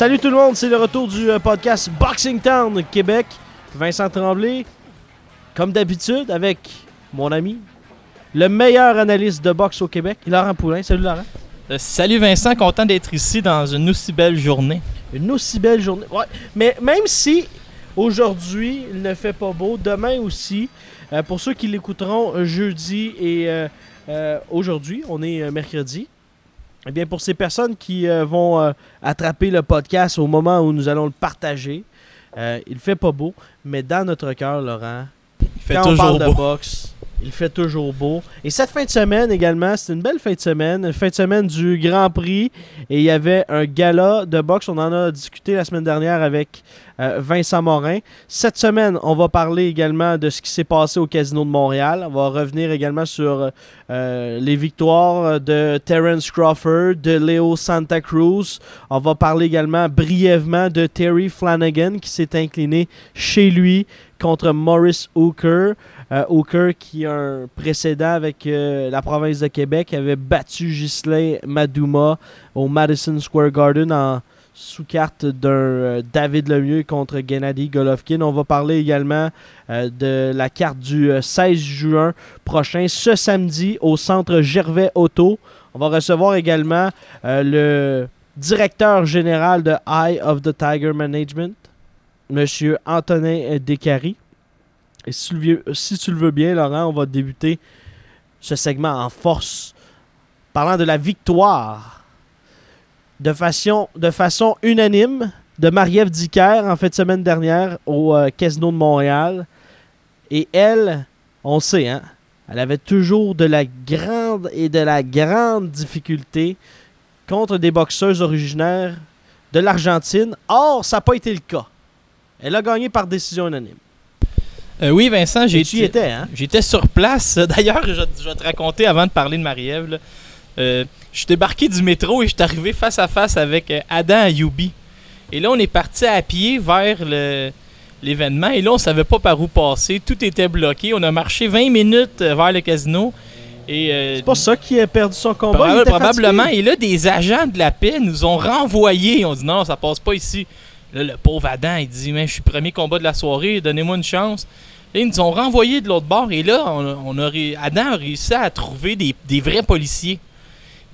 Salut tout le monde, c'est le retour du euh, podcast Boxing Town Québec. Vincent Tremblay, comme d'habitude, avec mon ami, le meilleur analyste de boxe au Québec, Laurent Poulain. Salut Laurent. Euh, salut Vincent, content d'être ici dans une aussi belle journée. Une aussi belle journée. Ouais, mais même si aujourd'hui il ne fait pas beau, demain aussi, euh, pour ceux qui l'écouteront jeudi et euh, aujourd'hui, on est mercredi. Eh bien, pour ces personnes qui euh, vont euh, attraper le podcast au moment où nous allons le partager, euh, il fait pas beau, mais dans notre cœur, Laurent, Il fait quand on toujours parle de beau. boxe, il fait toujours beau. Et cette fin de semaine également, c'est une belle fin de semaine, une fin de semaine du Grand Prix. Et il y avait un gala de boxe. On en a discuté la semaine dernière avec Vincent Morin. Cette semaine, on va parler également de ce qui s'est passé au Casino de Montréal. On va revenir également sur euh, les victoires de Terence Crawford, de Leo Santa Cruz. On va parler également brièvement de Terry Flanagan qui s'est incliné chez lui contre Maurice Hooker. Euh, Hooker qui a un précédent avec euh, la province de Québec avait battu Ghislain Madouma au Madison Square Garden en sous carte d'un euh, David Lemieux contre Gennady Golovkin. On va parler également euh, de la carte du euh, 16 juin prochain, ce samedi, au centre Gervais Auto. On va recevoir également euh, le directeur général de Eye of the Tiger Management, Monsieur Antonin Descaries. Et si tu, si tu le veux bien, Laurent, on va débuter ce segment en force, parlant de la victoire de façon, de façon unanime de Marie-Ève Dicker en fin de semaine dernière au euh, Casino de Montréal. Et elle, on sait, hein, elle avait toujours de la grande et de la grande difficulté contre des boxeuses originaires de l'Argentine. Or, ça n'a pas été le cas. Elle a gagné par décision unanime. Euh, oui, Vincent, hein? J'étais sur place. D'ailleurs, je, je vais te raconter avant de parler de Marie-Ève. Euh, je suis débarqué du métro et je suis arrivé face à face avec euh, Adam Ayoubi. Et là, on est parti à pied vers le- l'événement. Et là, on savait pas par où passer. Tout était bloqué. On a marché 20 minutes euh, vers le casino. Et euh, C'est pas ça qui a perdu son combat. Probable- probablement. fatigué. Et là, des agents de la paix nous ont renvoyés. On dit non, ça passe pas ici. Là, le pauvre Adam, il dit Mais je suis premier combat de la soirée, donnez-moi une chance. Là, ils nous ont renvoyés de l'autre bord. Et là, on, a- on a ré- Adam a réussi à trouver des, des vrais policiers.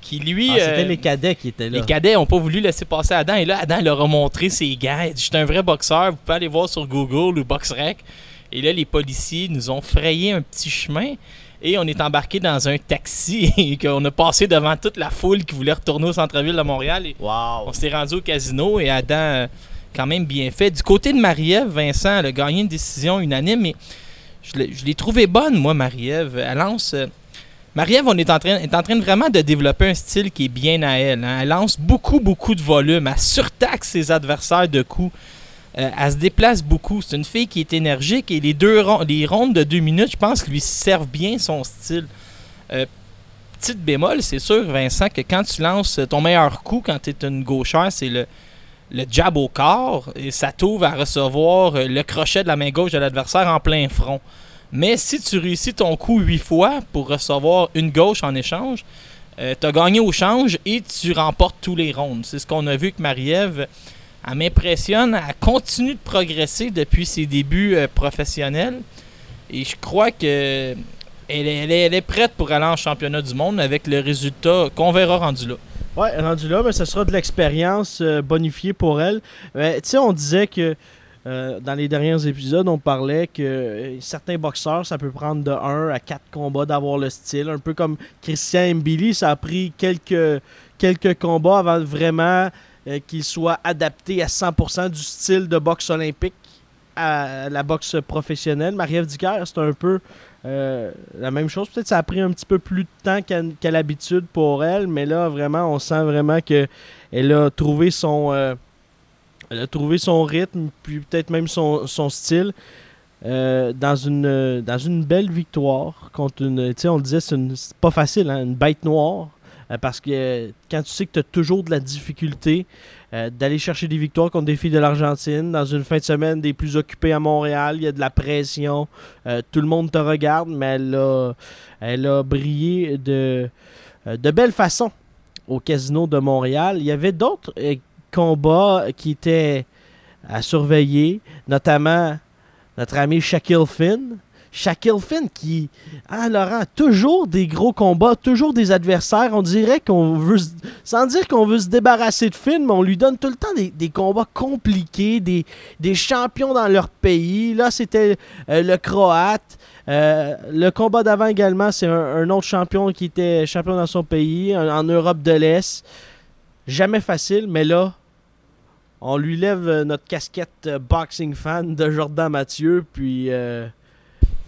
Qui lui. Ah, c'était euh, les cadets qui étaient là. les cadets n'ont pas voulu laisser passer Adam. Et là, Adam leur a montré ses gants. Il dit J'étais un vrai boxeur. Vous pouvez aller voir sur Google ou BoxRec. Et là, les policiers nous ont frayé un petit chemin. Et on est embarqué dans un taxi et qu'on a passé devant toute la foule qui voulait retourner au centre-ville de Montréal. Et Wow. on s'est rendu au casino et Adam, euh, quand même bien fait. Du côté de Marie-Ève, Vincent, elle a gagné une décision unanime, mais je l'ai- je l'ai trouvée bonne, moi, Marie-Ève. Elle lance. Marie-Ève, on est en, train, est vraiment de développer un style qui est bien à elle. hein. Elle lance beaucoup, beaucoup de volume. Elle surtaxe ses adversaires de coups. Euh, elle se déplace beaucoup. C'est une fille qui est énergique et les deux rondes de deux minutes, je pense, lui servent bien son style. Euh, petite bémol, c'est sûr, Vincent, que quand tu lances ton meilleur coup quand tu es une gauchère, c'est le, le jab au corps et ça t'ouvre à recevoir euh, le crochet de la main gauche de l'adversaire en plein front. Mais si tu réussis ton coup huit fois pour recevoir une gauche en échange, tu as gagné au change et tu remportes tous les rondes. C'est ce qu'on a vu que Marie-Ève, elle m'impressionne, elle continue de progresser depuis ses débuts euh, professionnels. Et je crois que elle est, prête pour aller en championnat du monde avec le résultat qu'on verra rendu là. Ouais, rendu là, mais ce sera de l'expérience euh, bonifiée pour elle. Tu sais, on disait que euh, dans les derniers épisodes, on parlait que euh, certains boxeurs, ça peut prendre de 1 à 4 combats d'avoir le style. Un peu comme Christian Mbili, ça a pris quelques, quelques combats avant vraiment euh, qu'il soit adapté à 100% du style de boxe olympique à la boxe professionnelle. Marie-Ève Dicker, c'est un peu la même chose. Peut-être que ça a pris un petit peu plus de temps qu'à l'habitude pour elle, mais là, vraiment, on sent vraiment que elle a trouvé son, elle a trouvé son rythme, puis peut-être même son, style. euh, dans, une, dans une belle victoire contre une. Tu sais, on disait, c'est pas facile, hein, une bête noire. euh, parce que euh, quand tu sais que tu as toujours de la difficulté d'aller chercher des victoires contre des filles de l'Argentine, dans une fin de semaine des plus occupées à Montréal, il y a de la pression, tout le monde te regarde, mais elle a, elle a brillé de, de belle façon au Casino de Montréal. Il y avait d'autres combats qui étaient à surveiller, notamment notre ami Shaquille Finn. Shaquille Finn qui, ah Laurent, toujours des gros combats, toujours des adversaires. On dirait qu'on veut, sans dire qu'on veut se débarrasser de Finn, mais on lui donne tout le temps des, combats compliqués, des, champions dans leur pays. Là, c'était euh, le Croate. Euh, le combat d'avant également, c'est un, autre champion qui était champion dans son pays, en Europe de l'Est. Jamais facile, mais là, on lui lève euh, notre casquette euh, boxing fan de Jordan Mathieu, puis euh,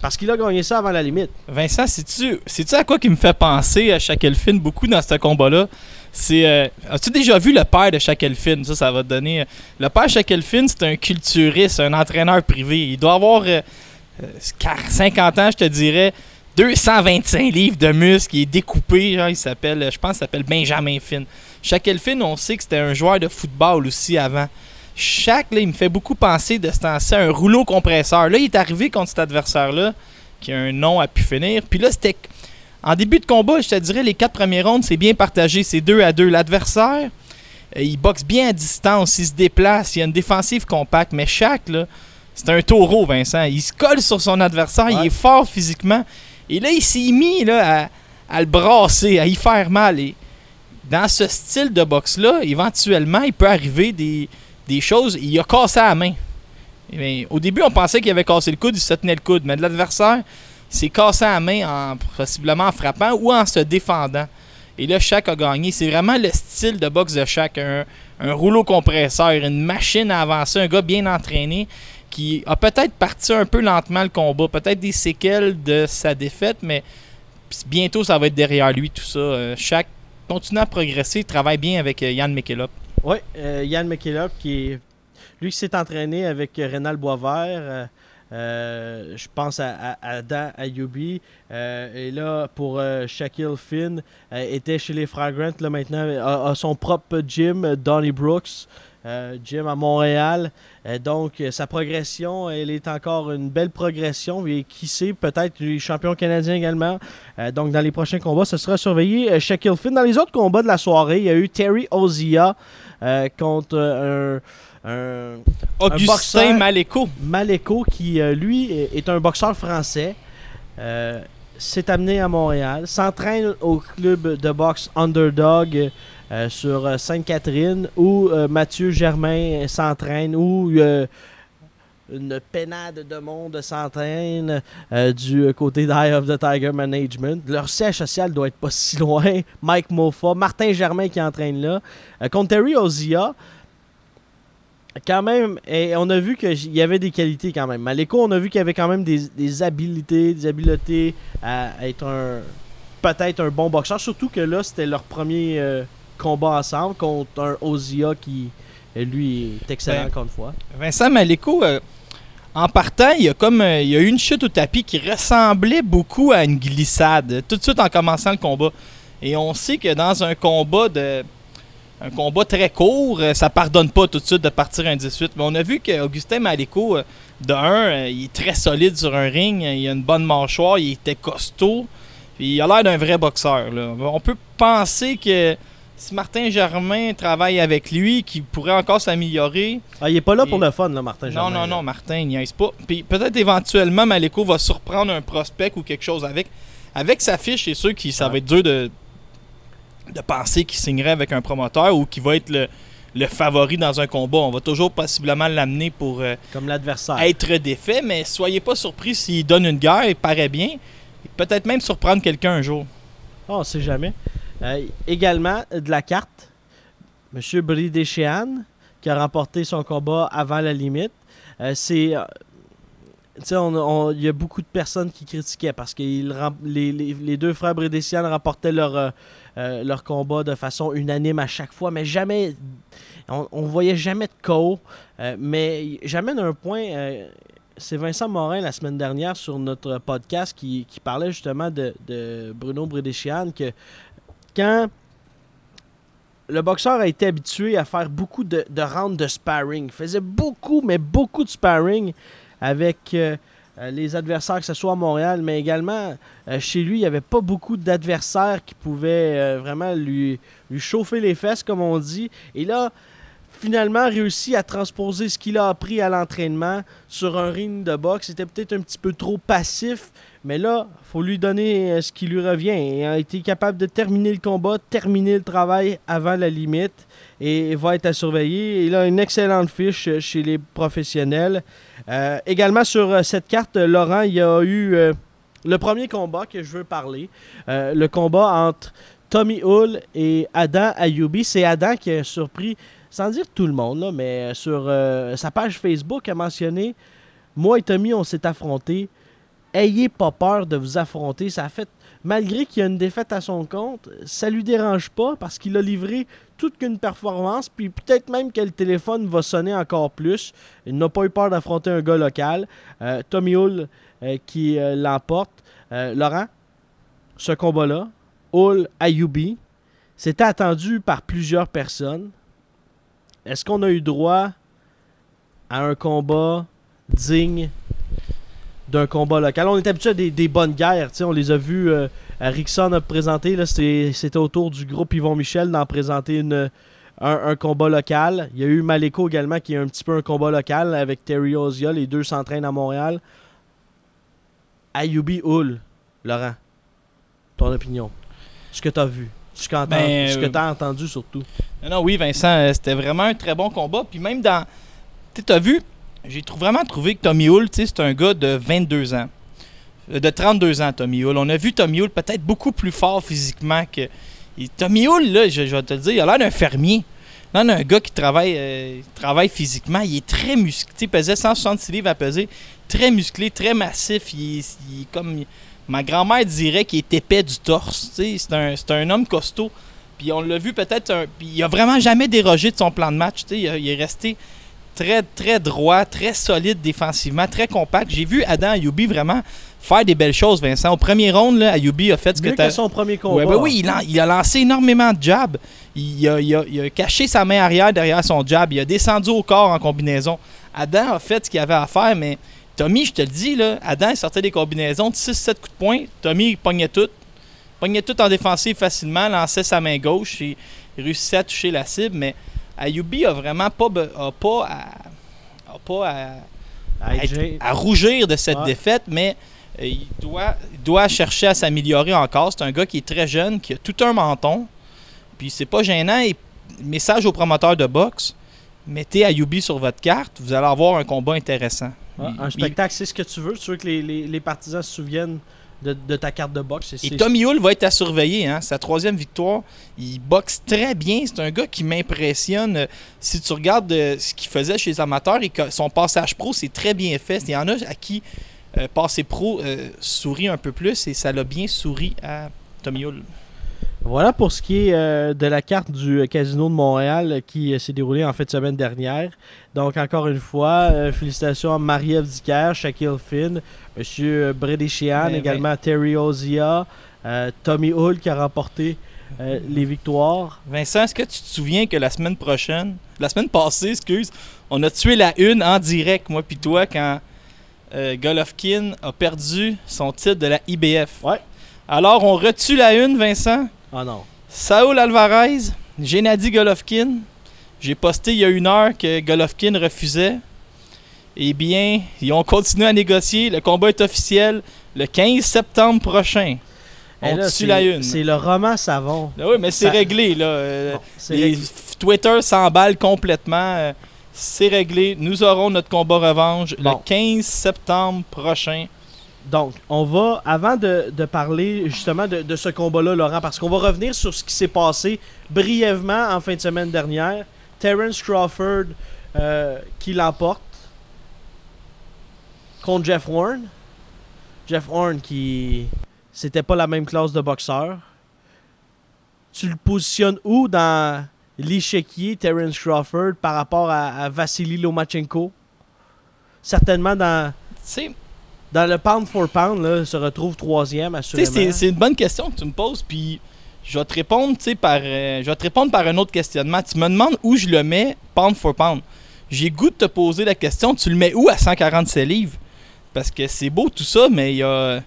parce qu'il a gagné ça avant la limite. Vincent, sais-tu sais-tu à quoi qui me fait penser à Shackleton beaucoup dans ce combat-là? C'est. As-tu déjà vu le père de Shackleton? Ça, ça va te donner. Le père Shackleton, c'est un culturiste, un entraîneur privé. Il doit avoir euh, euh, 50 ans, je te dirais. 225 livres de muscles, il est découpé, il s'appelle, je pense s'appelle Benjamin Finn. Shackleton, on sait que c'était un joueur de football aussi avant. Shaq, là, il me fait beaucoup penser de ce temps-ci à un rouleau compresseur. Là, il est arrivé contre cet adversaire-là, qui a un nom à pu finir. Puis là, c'était. En début de combat, je te dirais, les quatre premières rondes, c'est bien partagé. C'est deux à deux. L'adversaire, euh, il boxe bien à distance, il se déplace, il a une défensive compacte. Mais Shaq, là, c'est un taureau, Vincent. Il se colle sur son adversaire, il est fort physiquement. Et là, il s'est mis là, à, à le brasser, à y faire mal. Et dans ce style de boxe-là, éventuellement, il peut arriver des, des choses. Il a cassé la main. Bien, au début, on pensait qu'il avait cassé le coude, il se tenait le coude. Mais l'adversaire, s'est cassé la main en, possiblement en frappant ou en se défendant. Et là, Shaq a gagné. C'est vraiment le style de boxe de Shaq. Un, un rouleau compresseur, une machine à avancer, un gars bien entraîné qui a peut-être parti un peu lentement le combat. Peut-être des séquelles de sa défaite, mais bientôt, ça va être derrière lui, tout ça. Euh, Shaq continue à progresser, il travaille bien avec euh, Yann McKillop. Oui, Yann McKillop, qui lui s'est entraîné avec euh, Rénal Boisvert. euh, euh, je pense à, à, à Dan euh, et là, pour euh, Shaquille Finn, euh, était chez les Frères. Là, maintenant, a, son propre gym, euh, Donny Brooks. Euh, gym à Montréal. Euh, donc, euh, sa progression, elle est encore une belle progression. Et qui sait, peut-être les champions canadiens également. Donc, dans les prochains combats, ce sera surveillé. Shaquille Finn. Dans les autres combats de la soirée, il y a eu Terry Ozia contre un, un Augustin boxeur. Maléco. Maleko qui, lui, est- est un boxeur français. Euh, s'est amené à Montréal, s'entraîne au club de boxe Underdog euh, sur euh, Sainte-Catherine où euh, Mathieu Germain s'entraîne, où une pénade de monde s'entraîne du côté d'Eye of the Tiger Management. Leur siège social doit être pas si loin. Mike Mofa, Martin Germain qui entraîne là. Contre Terry Ozia, quand même, et on a vu qu'il y avait des qualités quand même. Maleko, on a vu qu'il y avait quand même des, des des habiletés à être un peut-être un bon boxeur. Surtout que là, c'était leur premier combat ensemble contre un Ozia qui, lui, est excellent Ben, encore une fois. Vincent Maléco, euh, en partant, il y a comme euh, il y a eu une chute au tapis qui ressemblait beaucoup à une glissade, tout de suite en commençant le combat. Et on sait que dans un combat de un combat très court, euh, ça pardonne pas tout de suite de partir un 18. Mais on a vu qu'Augustin Maléco, de un, il est très solide sur un ring, il a une bonne mâchoire, il était costaud, puis il a l'air d'un vrai boxeur. là. On peut penser que si Martin Germain travaille avec lui, qu'il pourrait encore s'améliorer. Ah, il est pas là pour le fun, là, Martin Non, Germain, non, là. non, Martin, il niaise pas. Puis peut-être éventuellement, Maléco va surprendre un prospect ou quelque chose avec. Avec sa fiche, c'est sûr que ça va être dur de, de penser qu'il signerait avec un promoteur ou qu'il va être le, le favori dans un combat. On va toujours possiblement l'amener pour euh, Comme l'adversaire. être défait, mais soyez pas surpris s'il donne une guerre, il paraît bien. Peut-être même surprendre quelqu'un un jour. Ah, on sait jamais. Euh, également, de la carte, M. Brie Deschéan, qui a remporté son combat avant la limite. Euh, c'est, euh, sais, on- on- il y a beaucoup de personnes qui critiquaient parce que les, deux frères Brédécian remportaient leur, euh, leur combat de façon unanime à chaque fois, mais jamais. On, on voyait jamais de euh, mais j'amène un point. c'est Vincent Morin la semaine dernière sur notre podcast qui, parlait justement de, de Bruno Brédéchian que le boxeur a été habitué à faire beaucoup de, rounds de sparring, il faisait beaucoup, mais beaucoup de sparring avec euh, euh, les adversaires, que ce soit à Montréal, mais également euh, chez lui, il n'y avait pas beaucoup d'adversaires qui pouvaient vraiment lui, lui chauffer les fesses, comme on dit. Et là, finalement, réussi à transposer ce qu'il a appris à l'entraînement sur un ring de boxe. C'était peut-être un petit peu trop passif, mais là, faut lui donner euh, ce qui lui revient. Il a été capable de terminer le combat, terminer le travail avant la limite et va être à surveiller. Il a une excellente fiche euh, chez les professionnels. Euh, également sur cette carte, Laurent, il y a eu le premier combat que je veux parler. Le combat entre Tommy Hull et Adam Ayoubi. C'est Adam qui a surpris, sans dire tout le monde, mais sur sa page Facebook a mentionné Moi et Tommy, on s'est affrontés. Ayez pas peur de vous affronter. Ça malgré qu'il y a une défaite à son compte, ça lui dérange pas parce qu'il a livré toute qu'une performance. Puis peut-être même que le téléphone va sonner encore plus. Il n'a pas eu peur d'affronter un gars local. Euh, Tommy Hull euh, qui euh, l'emporte. Laurent, ce combat-là, Hull Ayoubi, c'était attendu par plusieurs personnes. Est-ce qu'on a eu droit à un combat digne d'un combat local? On est habitué à des, des bonnes guerres. On les a vus. euh, Rickson a présenté. C'était au tour du groupe Yvon Michel d'en présenter une, un, un combat local. Il y a eu Maleko également qui est un petit peu un combat local avec Terry Ozia. Les deux s'entraînent à Montréal. Ayubi Hull, Laurent, ton opinion? Ce que tu as vu. Ce que tu Ben, euh, as entendu surtout. Non, non, oui, Vincent, euh, c'était vraiment un très bon combat. Puis même dans. Tu as vu, j'ai vraiment trouvé que Tommy Hull, c'est un gars de 22 ans. Euh, De 32 ans, Tommy Hull. On a vu Tommy Hull peut-être beaucoup plus fort physiquement que. Tommy Hull, là, je, vais te le dire, il a l'air d'un fermier. Non, un gars qui travaille, euh, travaille physiquement. Il est très musclé. Il pesait 166 livres à peser. Très musclé, très massif. Il est, il comme. Ma grand-mère dirait qu'il est épais du torse. C'est un, un homme costaud. Puis on l'a vu peut-être. Puis il a vraiment jamais dérogé de son plan de match. a- il est resté très, très droit, très solide défensivement, très compact. J'ai vu Adam Ayoubi vraiment faire des belles choses, Vincent. Au premier round, là, Ayoubi a fait ce que tu son premier combat. Ouais, ben oui, il a, il a lancé énormément de jabs. Il a, il a- il a caché sa main arrière derrière son jab. Il a descendu au corps en combinaison. Adam a fait ce qu'il avait à faire, mais Tommy, je te le dis, là, Adam il sortait des combinaisons de 6-7 coups de poing. Tommy il pognait tout. Pognait tout en défensive facilement, lançait sa main gauche et il réussissait à toucher la cible. Mais Ayubi a vraiment pas, a pas à, a pas à, être- rougir de cette Ouais. défaite, mais euh, il, doit, il doit chercher à s'améliorer encore. C'est un gars qui est très jeune, qui a tout un menton. Puis c'est pas gênant. Et message aux promoteurs de boxe mettez Ayubi sur votre carte, vous allez avoir un combat intéressant. ah, un spectacle, c'est ce que tu veux. Tu veux que les, les- les partisans se souviennent de, de ta carte de boxe. c'est- Et Tommy Hull va être à surveiller. Hein? Sa troisième victoire, il boxe très bien. C'est un gars qui m'impressionne. Si tu regardes euh, ce qu'il faisait chez les amateurs et que son passage pro, c'est très bien fait. Il y en a à qui euh, passer pro euh, sourit un peu plus et ça l'a bien souri à Tommy Hull. Voilà pour ce qui est euh, de la carte du euh, Casino de Montréal euh, qui euh, s'est déroulée en fin de semaine dernière. Donc, encore une fois, euh, félicitations à Marie-Ève Dicker, Shaquille Finn, M. Brady Sheehan, Ben, également Terry Ozia, Tommy Hull qui a remporté les victoires. Vincent, est-ce que tu te souviens que la semaine prochaine, la semaine passée, excuse, on a tué la une en direct, moi puis toi, quand Golovkin a perdu son titre de la IBF. Ouais. Alors, on retue la une, Vincent? Ah non. Saul Alvarez, Gennady Golovkin. J'ai posté il y a une heure que Golovkin refusait. Eh bien, ils ont continué à négocier. Le combat est officiel le 15 septembre prochain. Et On là, tue c'est- la une. C'est le roman savon. Ah oui, mais c'est Ça- réglé, là. Euh, Bon, c'est les réglé. f- Twitter s'emballe complètement. Euh, C'est réglé. Nous aurons notre combat revanche Bon. le 15 septembre prochain. Donc, on va, avant de, parler justement de, ce combat-là, Laurent, parce qu'on va revenir sur ce qui s'est passé brièvement en fin de semaine dernière. Terence Crawford euh, qui l'emporte contre Jeff Warren. Jeff Warren qui. C'était pas la même classe de boxeur. Tu le positionnes où dans l'échiquier Terence Crawford par rapport à, Vassili Lomachenko? Certainement dans, dans le pound for pound, là, se retrouve troisième, Tu sais, assurément. c'est- une bonne question que tu me poses, puis je vais te répondre, tu sais, par, euh, je vais te répondre par un autre questionnement. Tu me demandes où je le mets, pound for pound. J'ai goût de te poser la question, tu le mets où à 147 livres? Parce que c'est beau tout ça, mais il y a,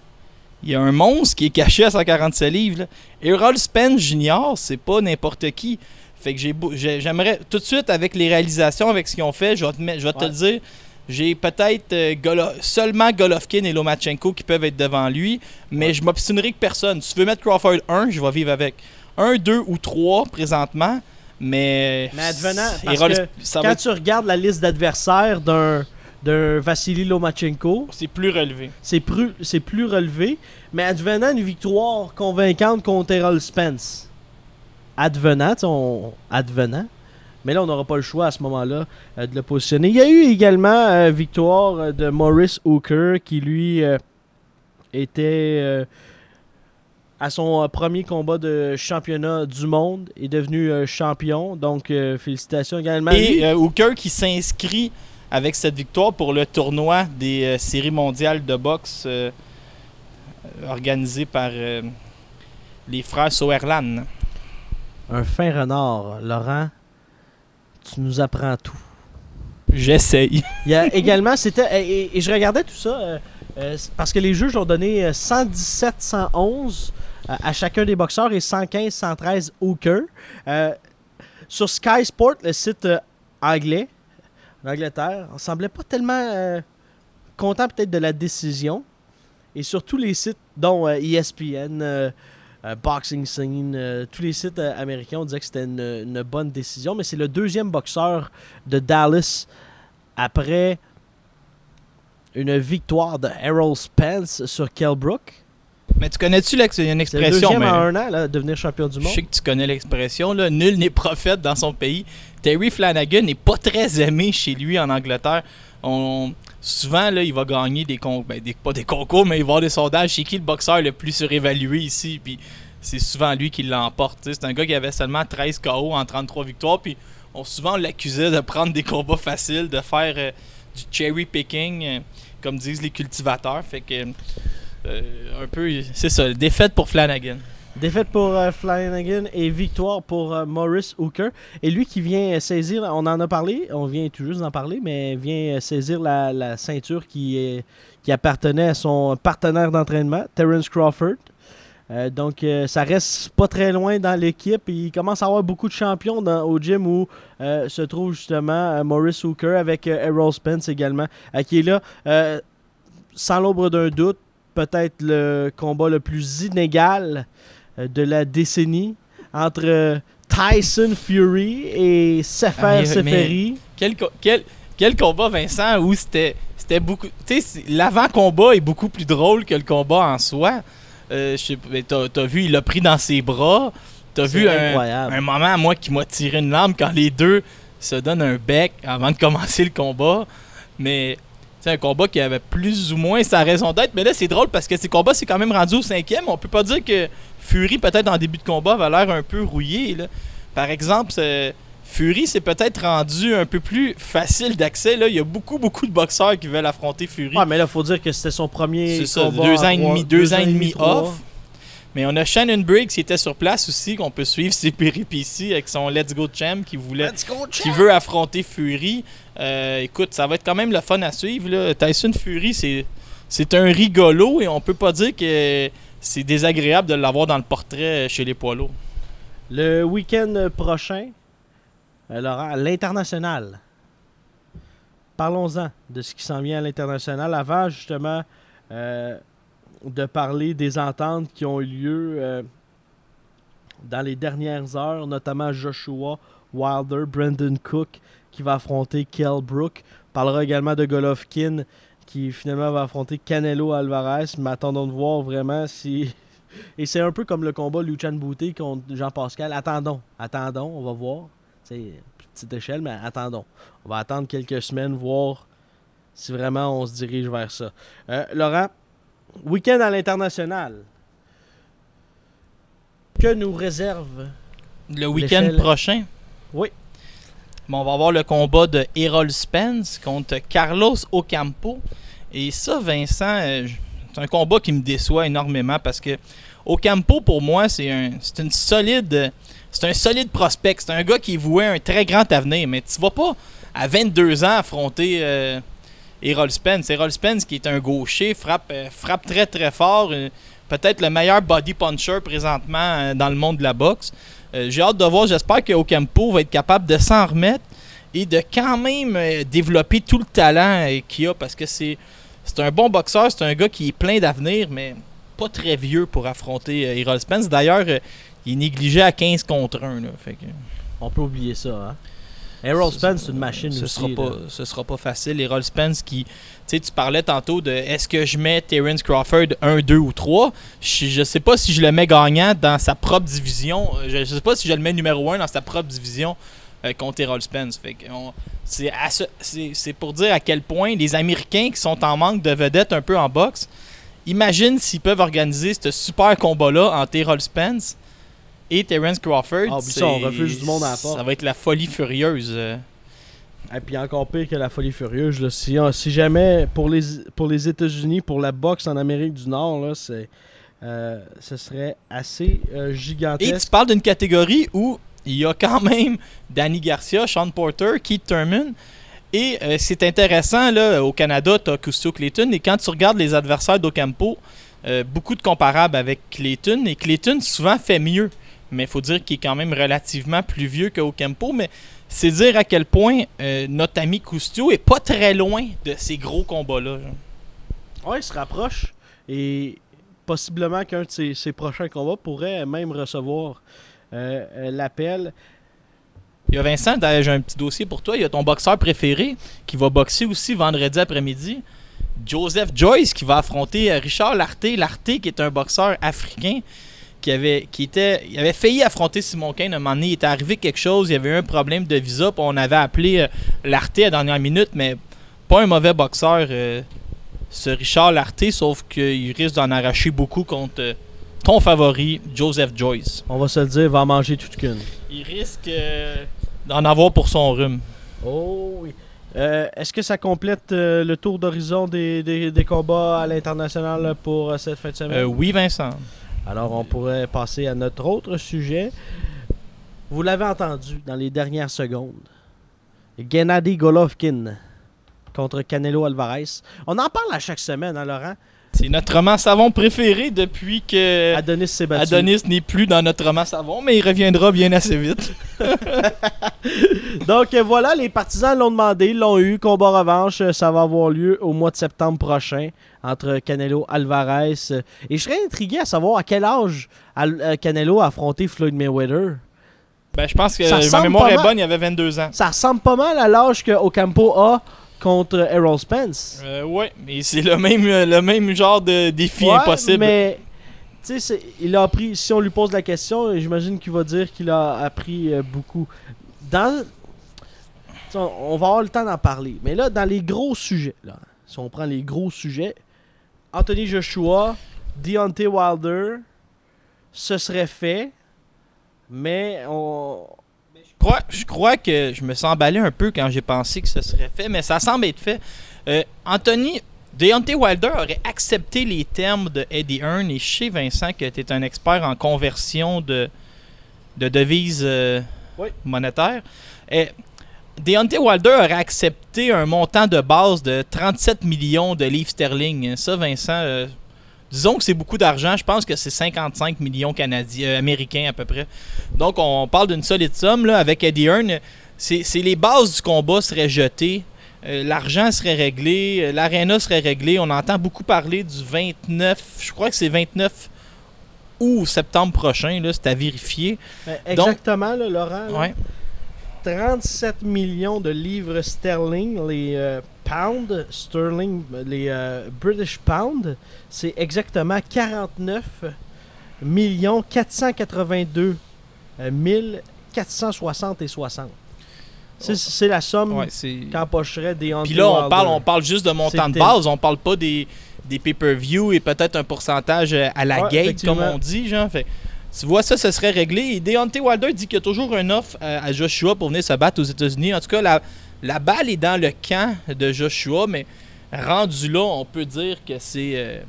y a un monstre qui est caché à 147 livres. là. Errol Spence Jr., c'est pas n'importe qui. Fait que j'ai beau- j'ai- j'aimerais, tout de suite, avec les réalisations, avec ce qu'ils ont fait, je vais te, mettre- je vais te Ouais. le dire, j'ai peut-être euh, Golo- seulement Golovkin et Lomachenko qui peuvent être devant lui, mais je m'obstinerai que personne. Si tu veux mettre Crawford 1, je vais vivre avec. 1, 2 ou 3 présentement, mais. Mais advenant, parce que Quand tu regardes la liste d'adversaires d'un d'un Vassili Lomachenko, c'est plus relevé. c'est plus, c'est plus relevé. Mais advenant une victoire convaincante contre Errol Spence. Advenant, on, advenant. Mais là, on n'aura pas le choix à ce moment-là euh, de le positionner. Il y a eu également euh, victoire euh, de Maurice Hooker qui, lui, euh, était à son premier combat de championnat du monde est devenu champion. Donc, félicitations également. Et Hooker qui s'inscrit avec cette victoire pour le tournoi des séries mondiales de boxe organisé par les frères Sauerland. Un fin renard. Laurent, tu nous apprends tout. J'essaye. Il y a également, c'était. Et, et- et je regardais tout ça euh, euh, parce que les juges ont donné euh, 117, 111 euh, à chacun des boxeurs et 115, 113 Hooker. Euh, sur Sky Sport, le site anglais, en Angleterre, on semblait pas tellement content peut-être de la décision. Et sur tous les sites, dont ESPN, euh, Boxing Scene, euh, tous les sites euh, américains, on disait que c'était une, une bonne décision. Mais c'est le deuxième boxeur de Dallas après une victoire de Errol Spence sur Kell Brook. Mais tu connais-tu l'ex- il y a une C'est le deuxième mais- en un an, là, devenir champion du Je monde. sais que tu connais l'expression, là. Nul n'est prophète dans son pays. Terry Flanagan n'est pas très aimé chez lui en Angleterre. On, souvent, là, il va gagner des concours. Ben, des- pas des concours, mais il va avoir des sondages. C'est qui le boxeur le plus surévalué ici? Puis c'est souvent lui qui l'emporte. C'est un gars qui avait seulement 13 KO en 33 victoires. Puis on souvent l'accusait de prendre des combats faciles, de faire euh, du cherry picking, euh, comme disent les cultivateurs. Fait que. euh, un peu, c'est ça, défaite pour Flanagan. Défaite pour euh, Flanagan et victoire pour euh, Maurice Hooker. Et lui qui vient euh, saisir, on en a parlé, on vient tout juste d'en parler, mais vient euh, saisir la, ceinture qui, est, qui appartenait à son partenaire d'entraînement, Terence Crawford. Euh, donc euh, ça reste pas très loin dans l'équipe. Il commence à avoir beaucoup de champions dans- au gym où euh, se trouve justement euh, Maurice Hooker avec euh, Errol Spence également, euh, qui est là euh, sans l'ombre d'un doute, peut-être le combat le plus inégal euh, de la décennie entre euh, Tyson Fury et Sefer Ah, Seferi. Quel, co- quel, quel combat, Vincent, où c'était c'était beaucoup. Tu sais, l'avant-combat est beaucoup plus drôle que le combat en soi. Euh, t'as t'as vu, il l'a pris dans ses bras. T'as vu un, un moment, moi, qui m'a tiré une lampe quand les deux se donnent un bec avant de commencer le combat. Mais c'est un combat qui avait plus ou moins sa raison d'être. Mais là, c'est drôle parce que ces combats, c'est quand même rendu au cinquième. On peut pas dire que Fury, peut-être en début de combat, avait l'air un peu rouillé. là. Par exemple, Fury, c'est peut-être rendu un peu plus facile d'accès. là. Il y a beaucoup, beaucoup de boxeurs qui veulent affronter Fury. Ouais, mais là, faut dire que c'était son premier C'est ça, combat deux ans et demi, deux ans et demi off. Mais on a Shannon Briggs qui était sur place aussi, qu'on peut suivre ses péripéties avec son Let's Go Champ qui voulait Let's go, qui veut affronter Fury. Euh, écoute, ça va être quand même le fun à suivre. là. Tyson Fury, c'est c'est un rigolo et on peut pas dire que c'est désagréable de l'avoir dans le portrait chez les poids lourds. Le week-end prochain, euh, Laurent, à l'international. Parlons-en de ce qui s'en vient à l'international avant justement euh, de parler des ententes qui ont eu lieu euh, dans les dernières heures, notamment Joshua Wilder, Brandon Cook qui va affronter Kell Brook. On parlera également de Golovkin qui finalement va affronter Canelo Alvarez. Mais attendons de voir vraiment si et c'est un peu comme le combat Luchan Bouté contre Jean-Pascal. Attendons, attendons, on va voir. C'est petite échelle, mais attendons. On va attendre quelques semaines, voir si vraiment on se dirige vers ça. Euh, Laurent, week-end à l'international. Que nous réserve Le week-end prochain? Oui. Bon, on va avoir le combat de Errol Spence contre Carlos Ocampo. Et ça, Vincent, euh, c'est un combat qui me déçoit énormément parce que Ocampo, pour moi, c'est un, c'est une solide, c'est un solide prospect. C'est un gars qui vouait un très grand avenir. Mais tu vas pas à 22 ans affronter euh, Errol Spence. Errol Spence, qui est un gaucher, frappe, euh, frappe très très fort. euh, Peut-être le meilleur body puncher présentement euh, dans le monde de la boxe. J'ai hâte de voir. J'espère que Ocampo va être capable de s'en remettre et de quand même développer tout le talent qu'il a parce que c'est un bon boxeur, c'est un gars qui est plein d'avenir, mais pas très vieux pour affronter Errol Spence. D'ailleurs, il est négligé à 15 contre 1. Là, fait que On peut oublier ça. Hein? Errol ce- Spence, c'est une machine ce aussi. Sera là. pas, ce sera pas facile. Errol Spence qui. Tu tu parlais tantôt de est-ce que je mets Terence Crawford 1, 2 ou 3 je, je sais pas si je le mets gagnant dans sa propre division. Euh, Je, je sais pas si je le mets numéro 1 dans sa propre division euh, contre Errol Spence. Fait c'est pour dire à quel point les Américains qui sont en manque de vedettes un peu en boxe, imagine s'ils peuvent organiser ce super combat-là entre Errol Spence et Terence Crawford. Ah, ça, on c'est- refuse du monde à la porte. Ça va être la folie furieuse. Et puis encore pire que la folie furieuse. Là, si, si jamais pour les, pour les États-Unis, pour la boxe en Amérique du Nord, là, c'est, euh, ce serait assez euh, Et gigantesque. tu parles d'une catégorie où il y a quand même Danny Garcia, Sean Porter, Keith Thurman. Et euh, c'est intéressant, là, au Canada, tu as Custio Clayton. Et quand tu regardes les adversaires d'Ocampo, beaucoup de comparables avec Clayton. Et Clayton souvent fait mieux. Mais il faut dire qu'il est quand même relativement plus vieux que Ocampo. Mais c'est dire à quel point euh, notre ami Custio est pas très loin de ces gros combats-là. Ouais, il se rapproche. Et possiblement qu'un de ses, ses prochains combats pourrait même recevoir euh, euh, l'appel. Il y a Vincent, j'ai un petit dossier pour toi. Il y a ton boxeur préféré qui va boxer aussi vendredi après-midi. Joseph Joyce qui va affronter Richard Larté. Larté qui est un boxeur africain qui avait, qui était, il avait failli affronter Simon Kane à un moment donné. Il était arrivé quelque chose, il y avait eu un problème de visa. puis on avait appelé euh, Larté à la dernière minute, mais pas un mauvais boxeur, euh, ce Richard Larté, sauf qu'il risque d'en arracher beaucoup contre euh, ton favori, Joseph Joyce. On va se le dire, va en manger toute qu'une. Il risque euh, d'en avoir pour son rhume. Oh oui. Euh, Est-ce que ça complète euh, le tour d'horizon des, des- des combats à l'international pour euh, cette fin de semaine? Euh, oui, Vincent. Alors, on pourrait passer à notre autre sujet. Vous l'avez entendu dans les dernières secondes. Gennady Golovkin contre Canelo Alvarez. On en parle à chaque semaine, hein, Laurent? C'est notre roman savon préféré depuis que Adonis s'est battu. Adonis n'est plus dans notre roman savon, mais il reviendra bien assez vite. Donc euh, voilà, les partisans l'ont demandé, ils l'ont eu. Combat revanche, euh, ça va avoir lieu au mois de septembre prochain entre Canelo Alvarez. euh, Et je serais intrigué à savoir à quel âge Canelo a affronté Floyd Mayweather. Ben, je pense que Ça ma mémoire est bonne, il avait 22 ans. Ça ressemble pas mal à l'âge que Ocampo a contre Errol Spence. Euh, ouais, mais c'est le même, euh, le même genre de défi Ouais, impossible. Mais, tu sais, il a appris, si on lui pose la question, j'imagine qu'il va dire qu'il a appris euh, beaucoup. Dans. On on va avoir le temps d'en parler. Mais là, dans les gros sujets, là, si on prend les gros sujets, Anthony Joshua, Deontay Wilder, ce serait fait. Mais on. Je crois, je crois que je me suis emballé un peu quand j'ai pensé que ce serait fait, mais ça semble être fait. Euh, Anthony, Deontay Wilder aurait accepté les termes de Eddie Hearn et je sais, Vincent, que tu es un expert en conversion de, de devises euh, Oui. monétaires. Et Deontay Wilder aurait accepté un montant de base de 37 millions de livres sterling. Ça, Vincent, euh, disons que c'est beaucoup d'argent. Je pense que c'est 55 millions canadiens, euh, américains à peu près. Donc, on parle d'une solide somme là, avec Eddie Hearn. C'est les bases du combat seraient jetées. Euh, L'argent serait réglé. euh, L'aréna serait réglé. On entend beaucoup parler du 29. Je crois que c'est 29 ou septembre prochain. C'est à vérifier. exactement, là, Laurent. là, Ouais. 37 millions de livres sterling, les euh, pounds sterling, les euh, British pounds, c'est exactement 49 millions 482 euh, 1460 et 60. C'est- la somme Ouais, qu'empocherait des Puis là, on parle, on parle juste de montant de base, on parle pas des, des pay-per-view et peut-être un pourcentage euh, à la Ouais, gate, comme on dit, genre. Fait, tu vois, ça, ce serait réglé. Et Deontay Wilder dit qu'il y a toujours un offre euh, à Joshua pour venir se battre aux États-Unis. En tout cas, la, la balle est dans le camp de Joshua, mais rendu là, on peut dire que c'est euh,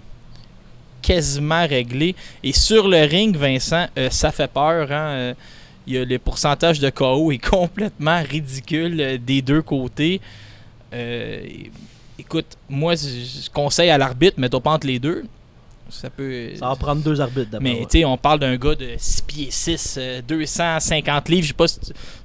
quasiment réglé. Et sur le ring, Vincent, euh, ça fait peur. Hein? y a le pourcentage de KO est complètement ridicule des deux côtés. Écoute, moi, je conseille à l'arbitre, mais pas entre les deux. Ça peut. Ça va prendre deux arbitres d'abord. Mais tu sais, on parle d'un gars de 6 pieds 6, euh, 250 livres. Je sais pas si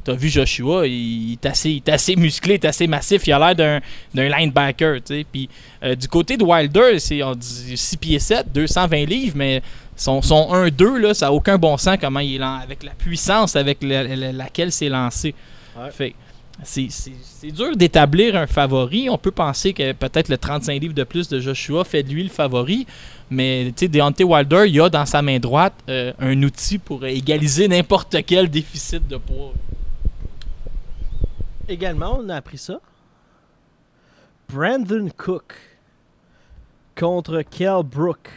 tu as vu Joshua, il, est assez, il est assez musclé, il est assez massif. Il a l'air d'un, d'un linebacker. Puis euh, du côté de Wilder, c'est on dit 6 pieds 7, 220 livres, mais son, son 1-2, là, ça n'a aucun bon sens comment il est lan- avec la puissance avec la- la- laquelle c'est lancé. Ouais. Fait que c'est, c'est- c'est dur d'établir un favori. On peut penser que peut-être le 35 livres de plus de Joshua fait de lui le favori. Mais Deontay Wilder, il a dans sa main droite euh, un outil pour égaliser n'importe quel déficit de poids. Également, on a appris ça. Brandon Cook contre Kell Brook.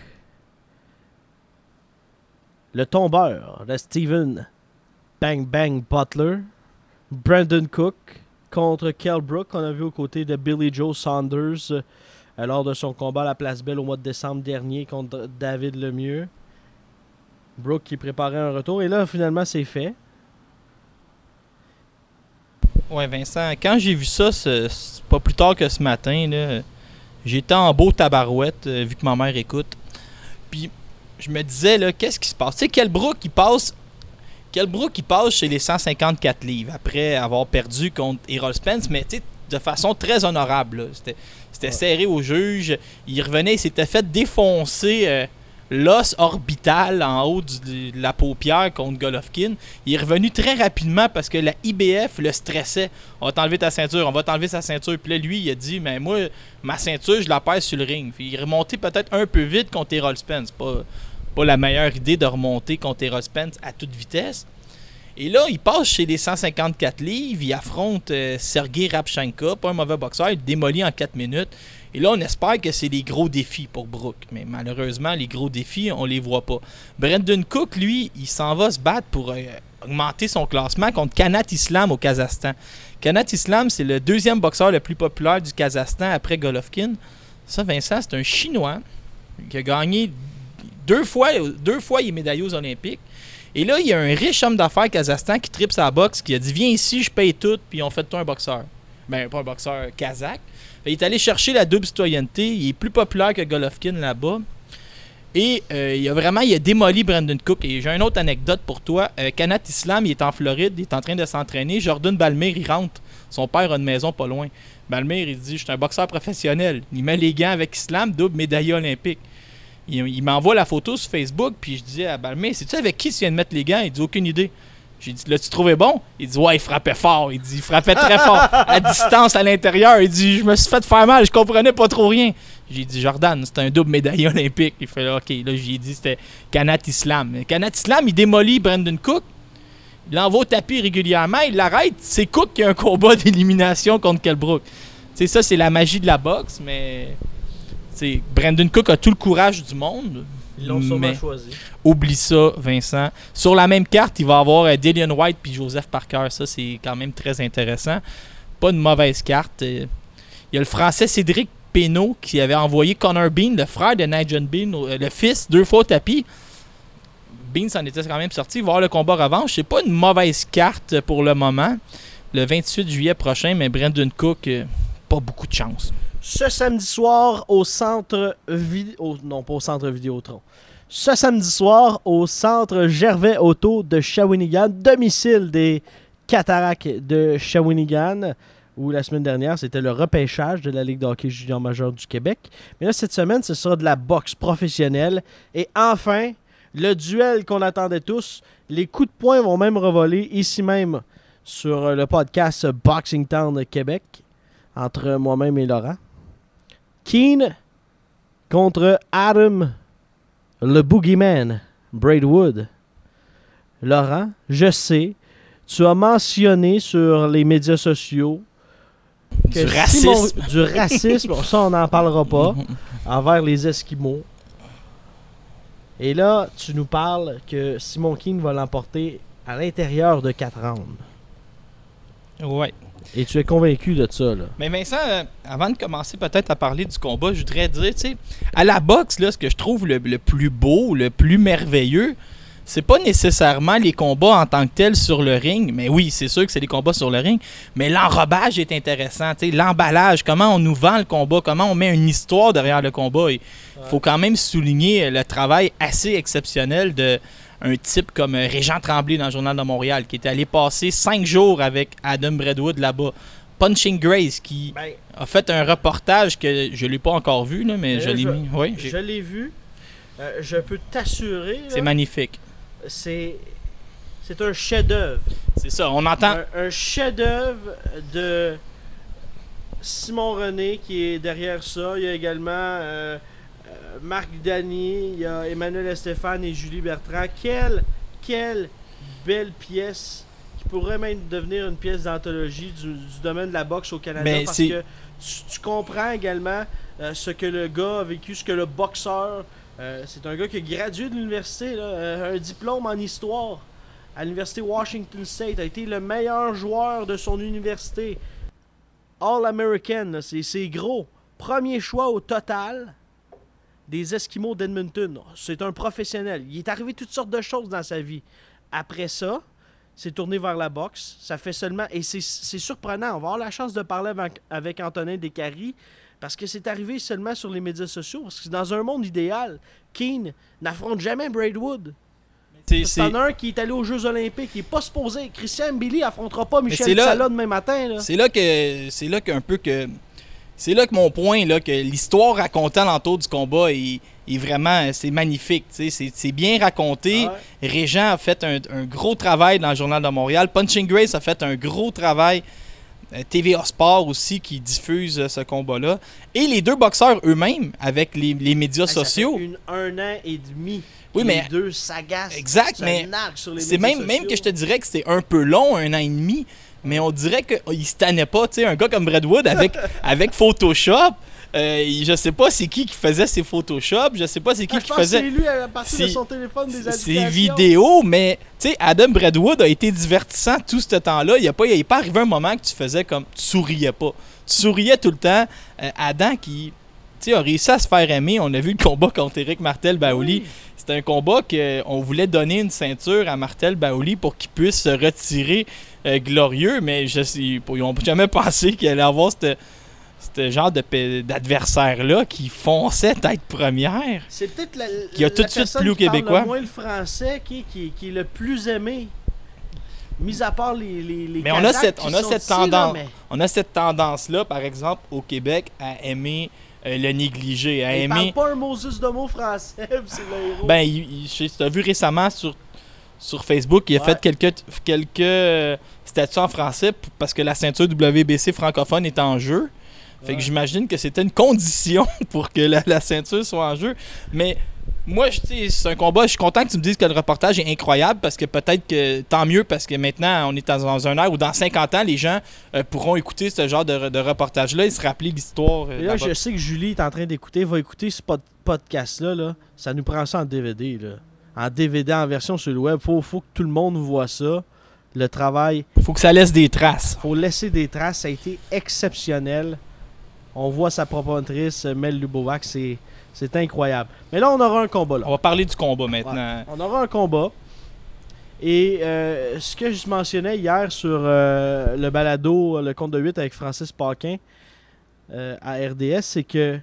Le tombeur de Steven Bang Bang Butler. Brandon Cook contre Kell Brook, qu'on a vu aux côtés de Billy Joe Saunders lors de son combat à la Place Belle au mois de décembre dernier contre David Lemieux. Brook qui préparait un retour. Et là, finalement, c'est fait. Ouais, Vincent, quand j'ai vu ça, pas plus tard que ce matin, j'étais en beau tabarouette, euh, vu que ma mère écoute. Puis je me disais, là, qu'est-ce qui se passe? Tu sais, quel Brook qui passe. Quel Brook qui passe chez les 154 livres après avoir perdu contre Errol Spence, mais de façon très honorable. C'était, c'était Ouais. serré au juge. Il revenait, il s'était fait défoncer euh, l'os orbital en haut de la paupière contre Golovkin. Il est revenu très rapidement parce que la IBF le stressait. On va t'enlever ta ceinture, on va t'enlever sa ceinture. Puis là, lui, il a dit, mais moi, ma ceinture, je la pèse sur le ring. Puis il est remonté peut-être un peu vite contre Errol Spence. Pas, pas la meilleure idée de remonter contre Errol Spence à toute vitesse. Et là, il passe chez les 154 livres, il affronte euh, Sergei Rabchenko, pas un mauvais boxeur, il démolit en 4 minutes. Et là, on espère que c'est les gros défis pour Brook. Mais malheureusement, les gros défis, on les voit pas. Brandon Cook, lui, il s'en va se battre pour euh, augmenter son classement contre Kanat Islam au Kazakhstan. Kanat Islam, c'est le deuxième boxeur le plus populaire du Kazakhstan après Golovkin. Ça, Vincent, c'est un Chinois qui a gagné deux fois, deux fois il est médaillé aux Olympiques. Et là, il y a un riche homme d'affaires Kazakhstan qui tripe sa boxe, qui a dit Viens ici, je paye tout, puis on fait de toi un boxeur. Ben, pas un boxeur kazakh. Il est allé chercher la double citoyenneté. Il est plus populaire que Golovkin là-bas. Et euh, il a vraiment il a démoli Brandon Cook. Et j'ai une autre anecdote pour toi. Euh, Kanat Islam, il est en Floride, il est en train de s'entraîner. Jordan Balmer, il rentre. Son père a une maison pas loin. Balmer, il dit Je suis un boxeur professionnel. Il met les gants avec Islam, double médaille olympique. Il, m'envoie la photo sur Facebook, puis je dis à Balmer C'est-tu avec qui tu viens de mettre les gants? Il dit Aucune idée. J'ai dit L'as-tu trouvé bon? Il dit Ouais, il frappait fort. Il dit Il frappait très fort. À distance, à l'intérieur. Il dit Je me suis fait faire mal, je comprenais pas trop rien. J'ai dit Jordan, c'est un double médaillé olympique. Il fait OK, là j'ai dit c'était Kanat Islam. Kanat Islam, il démolit Brandon Cook. Il l'envoie au tapis régulièrement, il l'arrête. C'est Cook qui a un combat d'élimination contre Kelbrook. Tu sais, ça, c'est la magie de la boxe, mais. Tu sais, Brandon Cook a tout le courage du monde. Ils l'ont sûrement choisi. oublie ça, Vincent. Sur la même carte, il va avoir euh, Dillian White puis Joseph Parker. Ça, c'est quand même très intéressant. Pas une mauvaise carte. Euh, Il y a le français Cédric Pénaud qui avait envoyé Connor Bean, le frère de Nigel Bean, euh, le fils, deux fois au tapis. Bean s'en était quand même sorti. Il va avoir le combat revanche. C'est pas une mauvaise carte pour le moment. Le 28 juillet prochain, mais Brandon Cook, pas beaucoup de chance. Ce samedi soir au centre. Non, pas au centre. Ce samedi soir au centre Gervais Auto de Shawinigan, domicile des Cataractes de Shawinigan, où la semaine dernière c'était le repêchage de la Ligue de hockey junior majeur du Québec. Mais là, cette semaine, ce sera de la boxe professionnelle. Et enfin, le duel qu'on attendait tous. Les coups de poing vont même revoler ici même sur le podcast Boxing Town Québec entre moi-même et Laurent. Keen contre Adam le Boogeyman Braidwood. Laurent, je sais, tu as mentionné sur les médias sociaux Du racisme. Simon- du racisme, ça on n'en parlera pas, envers les Esquimaux. Et là, tu nous parles que Simon King va l'emporter à l'intérieur de 4 rounds. Ouais. Et tu es convaincu de ça, là? Mais Vincent, euh, avant de commencer peut-être à parler du combat, je voudrais dire, tu sais, à la boxe, là, ce que je trouve le, le plus beau, le plus merveilleux, c'est pas nécessairement les combats en tant que tels sur le ring, mais oui, c'est sûr que c'est les combats sur le ring, mais l'enrobage est intéressant, tu sais, l'emballage, comment on nous vend le combat, comment on met une histoire derrière le combat. Il faut quand même souligner le travail assez exceptionnel de un type comme euh, Régent Tremblay dans le Journal de Montréal, qui est allé passer cinq jours avec Adam Bradwood là-bas. Punching Grace, qui a fait un reportage que je l'ai pas encore vu, là, mais je l'ai mis. Oui, Je l'ai vu. Euh, je peux t'assurer, c'est magnifique. c'est c'est un chef-d'œuvre. C'est ça, on entend. Un, un chef-d'œuvre de Simon René qui est derrière ça. Il y a également euh, Marc Dany, il y a Emmanuel Estéphane et Julie Bertrand. Quelle, quelle belle pièce qui pourrait même devenir une pièce d'anthologie du, du domaine de la boxe au Canada. Ben, parce que tu, tu comprends également euh, ce que le gars a vécu, ce que le boxeur. euh, c'est un gars qui a gradué de l'université, euh, un diplôme en histoire à l'université Washington State, a été le meilleur joueur de son université. All-American, c'est gros. Premier choix au total des Esquimaux d'Edmonton. C'est un professionnel. Il est arrivé toutes sortes de choses dans sa vie. Après ça, c'est tourné vers la boxe. Ça fait seulement. Et c'est surprenant. On va avoir la chance de parler avec, avec Antonin Descaries parce que c'est arrivé seulement sur les médias sociaux. Parce que dans un monde idéal, Keane n'affronte jamais Braidwood. C'est- un qui est allé aux Jeux Olympiques. Il est pas supposé. Christian Billy affrontera pas Michel là- Sala demain matin. C'est là que c'est là qu'un peu que c'est là que mon point là que l'histoire racontée alentour du combat est, est vraiment c'est magnifique, c'est c'est bien raconté. Ah ouais. Régent a fait un, un gros travail dans le journal de Montréal. Punching Grace a fait un gros travail. Euh, TVA Sport aussi qui diffuse euh, ce combat-là. Et les deux boxeurs eux-mêmes avec les, les médias ça sociaux. fait une- un an et demi. Oui, que mais- Les deux s'agacent. Exact, mais les C'est même, même que je te dirais que c'est un peu long, un an et demi, mais on dirait qu'il se tannait pas. Tu sais, un gars comme Bradwood avec, avec Photoshop, euh, je sais pas c'est qui qui faisait ses Photoshop, je sais pas c'est qui Ah, je qui pense faisait c'est lui à partir de c'est- son téléphone des ses vidéos, mais tu sais, Adam Bradwood a été divertissant tout ce temps-là. Il n'y a pas, il pas arrivé un moment que tu faisais comme tu souriais pas. Tu souriais tout le temps. Euh, Adam qui sais, a réussi à se faire aimer. On a vu le combat contre Eric Martel Baouli. Oui. C'était un combat qu'on voulait donner une ceinture à Martel Baouli pour qu'il puisse se retirer euh, glorieux, mais je sais, ils n'ont jamais pensé qu'il allait avoir ce ce genre d'adversaire-là qui fonçait tête première. C'est peut-être la, Qui a tout de suite personne plu aux qui parle Québécois. le moins le français qui, qui, qui est le plus aimé. Mis à part les, les, les Mais on a cette- on a cette là, tendance. mais On a cette tendance-là, par exemple, au Québec, à aimer euh, le négliger, à il parle aimer. pas un Moses de mots français, puis c'est le héros. Ben, il, il- as vu récemment sur, sur Facebook, il a Ouais. fait quelques, quelques euh, statuts en français parce que la ceinture WBC francophone est en jeu. Fait que Ouais. j'imagine que c'était une condition pour que la, la ceinture soit en jeu. Mais moi, c'est un combat. Je suis content que tu me dises que le reportage est incroyable parce que peut-être que tant mieux parce que maintenant, on est dans, dans un ère où dans 50 ans, les gens euh, pourront écouter ce genre de, de reportage-là et se rappeler l'histoire. euh, là, je sais que Julie est en train d'écouter, va écouter ce pod- podcast-là. Là. Ça nous prend ça en DVD. Là. En DVD, en version sur le web. Faut, faut que tout le monde voit ça. Le travail, Faut que ça laisse des traces. faut laisser des traces. Ça a été exceptionnel. On voit sa euh, Mel Lubovac. C'est, c'est incroyable. Mais là, on aura un combat. Là. On va parler du combat maintenant. On aura un combat. Et euh, ce que je mentionnais hier sur euh, le balado, le compte de 8 avec Francis Paquin euh, à RDS, c'est que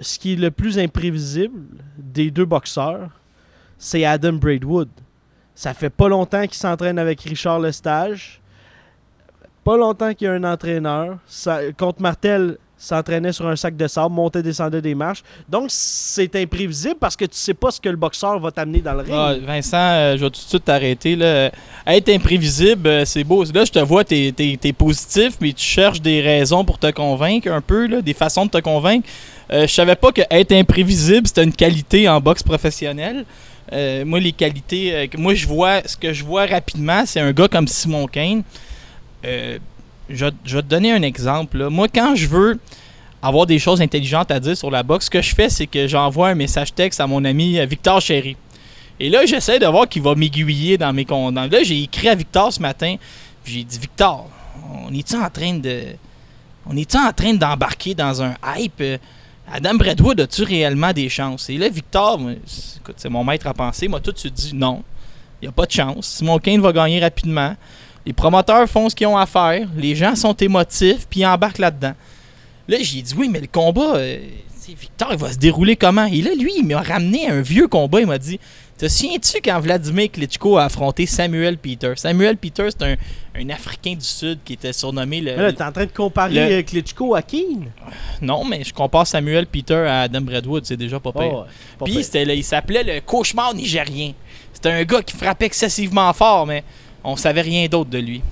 ce qui est le plus imprévisible des deux boxeurs, c'est Adam Braidwood. Ça fait pas longtemps qu'il s'entraîne avec Richard Lestage. Pas longtemps qu'il y a un entraîneur. Ça, contre Martel, s'entraînait sur un sac de sable, montait, descendait des marches. Donc, c'est imprévisible parce que tu sais pas ce que le boxeur va t'amener dans le ring. Ah, Vincent, euh, je vais tout de suite t'arrêter. Là. Être imprévisible, euh, c'est beau. Là, je te vois, t'es es, positif, mais tu cherches des raisons pour te convaincre un peu, des façons de te convaincre. Euh, je savais pas que être imprévisible, c'était une qualité en boxe professionnelle. Euh, moi, les qualités moi je vois, ce que je vois rapidement, c'est un gars comme Simon Kane. Je, vais- te donner un exemple. Moi, quand je veux avoir des choses intelligentes à dire sur la boxe, ce que je fais, c'est que j'envoie un message texte à mon ami euh, Victor Chéry. Et là, j'essaie de voir qu'il va m'aiguiller dans mes comptes. Là, j'ai écrit à Victor ce matin. J'ai dit Victor, on est-tu en train de. On est en train d'embarquer dans un hype? euh, Adam Bradwood, as-tu réellement des chances? Et là, Victor, écoute, c'est mon maître à penser, moi, tout de suite dit non. Il n'y a pas de chance. Simon Kane va gagner rapidement. Les promoteurs font ce qu'ils ont à faire. Les gens sont émotifs, puis ils embarquent là-dedans. Là, j'ai dit oui, mais le combat, euh, Victor, il va se dérouler comment? Et là, lui, il m'a ramené un vieux combat. Il m'a dit Te souviens-tu quand Vladimir Klitschko a affronté Samuel Peter Samuel Peter, c'est un, un Africain du Sud qui était surnommé le. Mais là, t'es en train de comparer le- euh, Klitschko à Keane? Non, mais je compare Samuel Peter à Adam Bradwood, c'est déjà pas pire. Oh, pas Puis pire. il s'appelait le cauchemar nigérien. C'était un gars qui frappait excessivement fort, mais on savait rien d'autre de lui.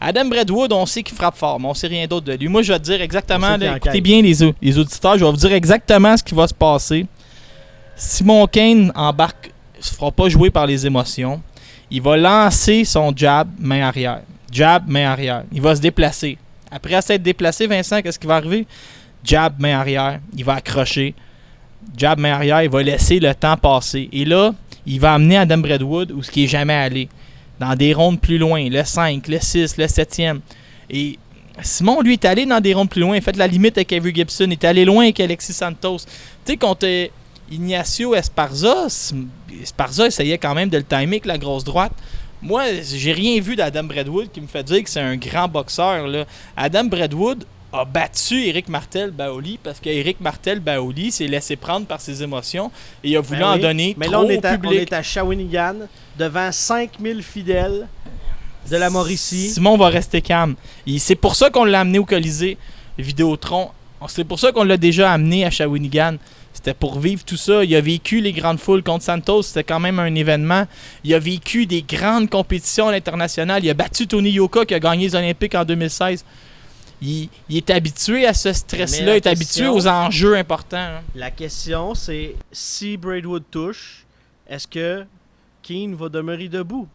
Adam Bradwood, on sait qu'il frappe fort, mais on sait rien d'autre de lui. Moi, je vais te dire exactement, là, écoutez bien les, les auditeurs, je vais vous dire exactement ce qui va se passer. Simon Kane embarque, se fera pas jouer par les émotions. Il va lancer son jab main arrière. Jab main arrière. Il va se déplacer. Après s'être déplacé, Vincent, qu'est-ce qui va arriver? Jab main arrière. Il va accrocher. Jab main arrière. Il va laisser le temps passer. Et là, il va amener Adam Bradwood où ce qui est jamais allé. Dans des rondes plus loin. Le 5, le 6, le 7e. Et Simon, lui, est allé dans des rondes plus loin. Il fait la limite avec Avery Gibson. Il est allé loin avec Alexis Santos. Tu sais, contre euh, Ignacio Esparza, Esparza essayait quand même de le timer avec la grosse droite. Moi, j'ai rien vu d'Adam Bradwood qui me fait dire que c'est un grand boxeur. Là. Adam Bradwood a battu Eric Martel Baoli parce qu'Eric Martel Baoli s'est laissé prendre par ses émotions et il a voulu Ben en donner Mais trop là, on au est, à, on public. est à Shawinigan, devant 5000 fidèles de la Mauricie. Simon va rester calme. Et C'est pour ça qu'on l'a amené au Colisée Vidéotron. C'est pour ça qu'on l'a déjà amené à Shawinigan. C'était pour vivre tout ça. Il a vécu les grandes foules contre Santos. C'était quand même un événement. Il a vécu des grandes compétitions à l'international. Il a battu Tony Yoka qui a gagné les Olympiques en 2016. Il, il est habitué à ce stress-là. Il est habitué aux enjeux importants. hein. La question, c'est si Braidwood touche, est-ce que Keane va demeurer debout?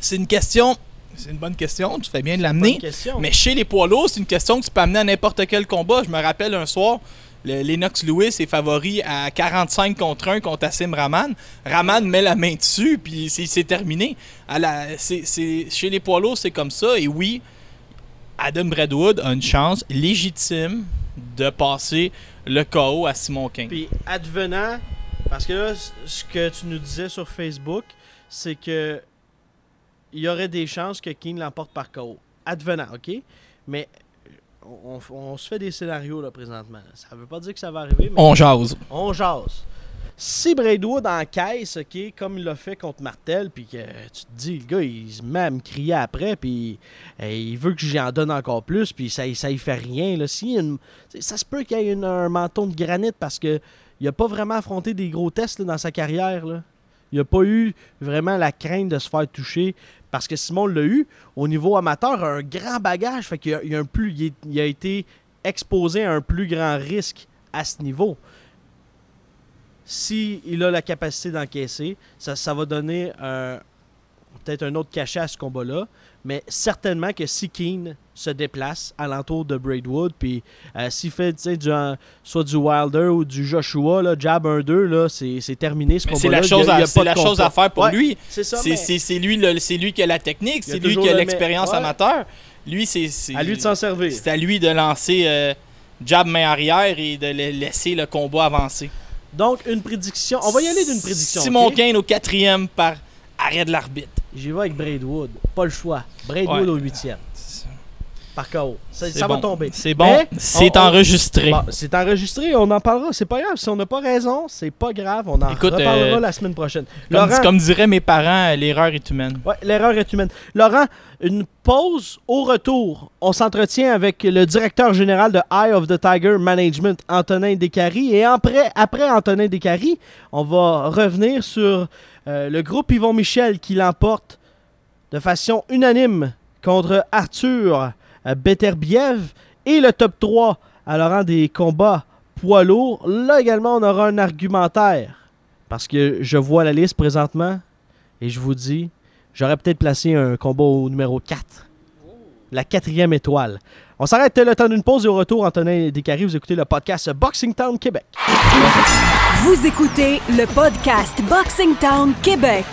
C'est une question. C'est une bonne question. Tu fais bien de l'amener. Mais chez les poids lourds, c'est une question que tu peux amener à n'importe quel combat. Je me rappelle un soir, le- Lennox Lewis est favori à 45 contre 1 contre Assim Rahman. Rahman met la main dessus, puis c'est terminé. À la- chez les poids lourds, c'est comme ça. Et oui, Adam Bradwood a une chance légitime de passer le KO à Simon King. Puis advenant, parce que là, ce que tu nous disais sur Facebook, c'est que il y aurait des chances que Keane l'emporte par KO. Advenant, ok? Mais on, on- on se fait des scénarios là présentement. Ça veut pas dire que ça va arriver, mais On jase. on jase. Si Braidwood encaisse, ok, comme il l'a fait contre Martel, puis que tu te dis, le gars, il se met à me crier après, puis il veut que j'en donne encore plus, puis ça, ça y fait rien. Là. Sais, ça se peut qu'il y ait un menton de granit parce que il a pas vraiment affronté des gros tests dans sa carrière. Là. Il a pas eu vraiment la crainte de se faire toucher parce que Simon l'a eu. Au niveau amateur, un grand bagage, fait qu'il il a un plus, il a été exposé à un plus grand risque à ce niveau si il a la capacité d'encaisser, ça, ça va donner un- peut-être un autre cachet à ce combat-là. Mais certainement que si Keane se déplace alentour de Braidwood, puis euh, s'il fait du, euh, soit du Wilder ou du Joshua, là, jab 1-2, là, c'est, c'est terminé ce combat-là. c'est la a- chose, à, pas la chose à faire pour Ouais, lui. C'est lui, le- c'est lui qui a la technique, c'est lui qui a le l'expérience ouais. amateur. Lui, c'est. à lui de s'en servir. C'est à lui de lancer euh, jab main arrière et de la- laisser le combat avancer. Donc, une prédiction. On va y aller d'une prédiction. Simon? Kane au quatrième par arrêt de l'arbitre. J'y vais avec Braidwood. Pas le choix. Braidwood Ouais. au huitième. Par KO. Ça, va tomber. C'est bon. C'est enregistré. Bon, c'est enregistré, on en parlera. C'est pas grave. Si on n'a pas raison, c'est pas grave. On en Écoute, reparlera euh, la semaine prochaine. Comme, Laurent, comme diraient mes parents, l'erreur est humaine. ouais, l'erreur est humaine. Laurent, une pause au retour. On s'entretient avec le directeur général de Eye of the Tiger Management, Antonin Descaries. Et après, après Antonin Descaries, on va revenir sur euh, le groupe Yvon Michel qui l'emporte de façon unanime contre Arthur Beterbiev et le top 3 à Laurent des combats poids lourds. Là également, on aura un argumentaire. Parce que je vois la liste présentement et je vous dis, j'aurais peut-être placé un combat au numéro 4. La quatrième étoile. On s'arrête le temps d'une pause et au retour, Antonin Descaries, vous écoutez le podcast Boxing Town Québec. Vous écoutez le podcast Boxing Town Québec.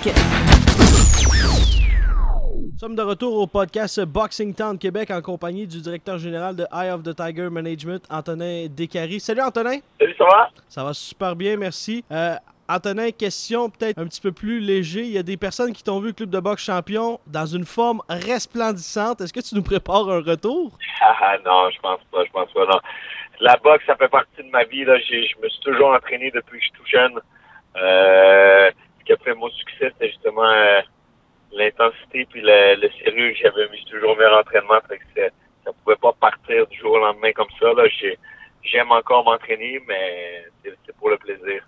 Nous sommes de retour au podcast Boxing Town Québec en compagnie du directeur général de Eye of the Tiger Management, Antonin Descaries. Salut Antonin! Salut, ça va? Ça va super bien, merci. Euh, Antonin, question peut-être un petit peu plus léger. Il y a des personnes qui t'ont vu Club de boxe champion dans une forme resplendissante. Est-ce que tu nous prépares un retour? Ah non, je pense pas, je pense pas, non. La boxe, ça fait partie de ma vie. Là. Je me suis toujours entraîné depuis que je suis tout jeune. Euh, ce qui a fait mon succès, c'était justement euh, l'intensité puis le, le sérieux j'avais mis toujours à l'entraînement. Fait que ça pouvait pas partir du jour au lendemain comme ça. Là. J'ai- J'aime encore m'entraîner, mais c'est pour le plaisir.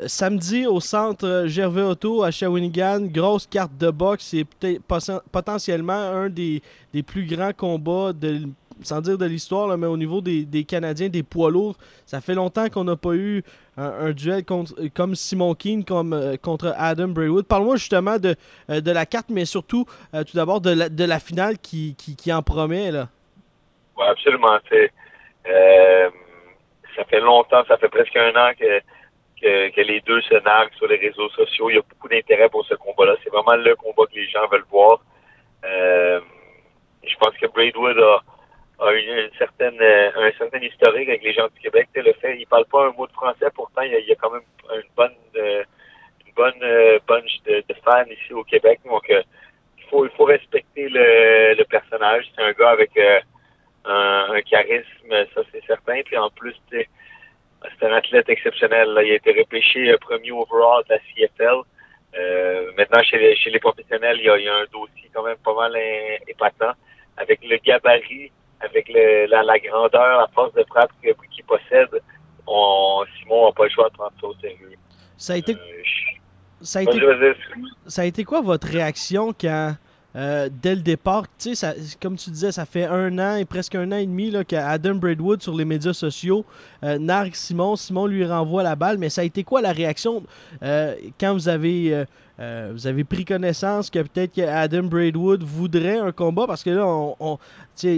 Euh, Samedi au centre Gervais Auto à Shawinigan, grosse carte de boxe. Poten- potentiellement un des, des plus grands combats, de, sans dire de l'histoire, mais au niveau des, Canadiens, des poids lourds. Ça fait longtemps qu'on n'a pas eu un, duel contre, comme Simon Keane comme, euh, contre Adam Braywood. Parle-moi justement de, euh, de la carte, mais surtout, euh, tout d'abord, de la, de la finale qui, qui, en promet. Là. Oui, absolument. ça fait longtemps, ça fait presque un an que, que, les deux se narguent sur les réseaux sociaux. Il y a beaucoup d'intérêt pour ce combat-là. C'est vraiment le combat que les gens veulent voir. Je pense que Braidwood a, a une, une certaine, euh, un certain historique avec les gens du Québec. Le fait, il parle pas un mot de français, pourtant il y a, quand même une bonne, euh, une bonne euh, bunch de, fans ici au Québec. Donc, il faut, il faut respecter le, personnage. C'est un gars avec un, charisme, ça c'est certain. Puis en plus, c'est un athlète exceptionnel. là. Il a été repêché premier overall de la CFL. Maintenant, chez les, chez les professionnels, il y, a, il y a un dossier quand même pas mal épatant. Avec le gabarit, avec le, la, la grandeur, la force de frappe qu'il possède, on, Simon n'a pas le choix de prendre ça au sérieux. Ça a été, Euh, je- ça a été ça a été quoi votre réaction quand, euh, dès le départ, tu sais, ça- comme tu disais, ça fait un an et presque un an et demi qu'Adam Braidwood sur les médias sociaux euh, nargue Simon, Simon lui renvoie la balle, mais ça a été quoi la réaction euh, quand vous avez, euh, vous avez pris connaissance que peut-être que Adam Braidwood voudrait un combat? Parce que là, on, on-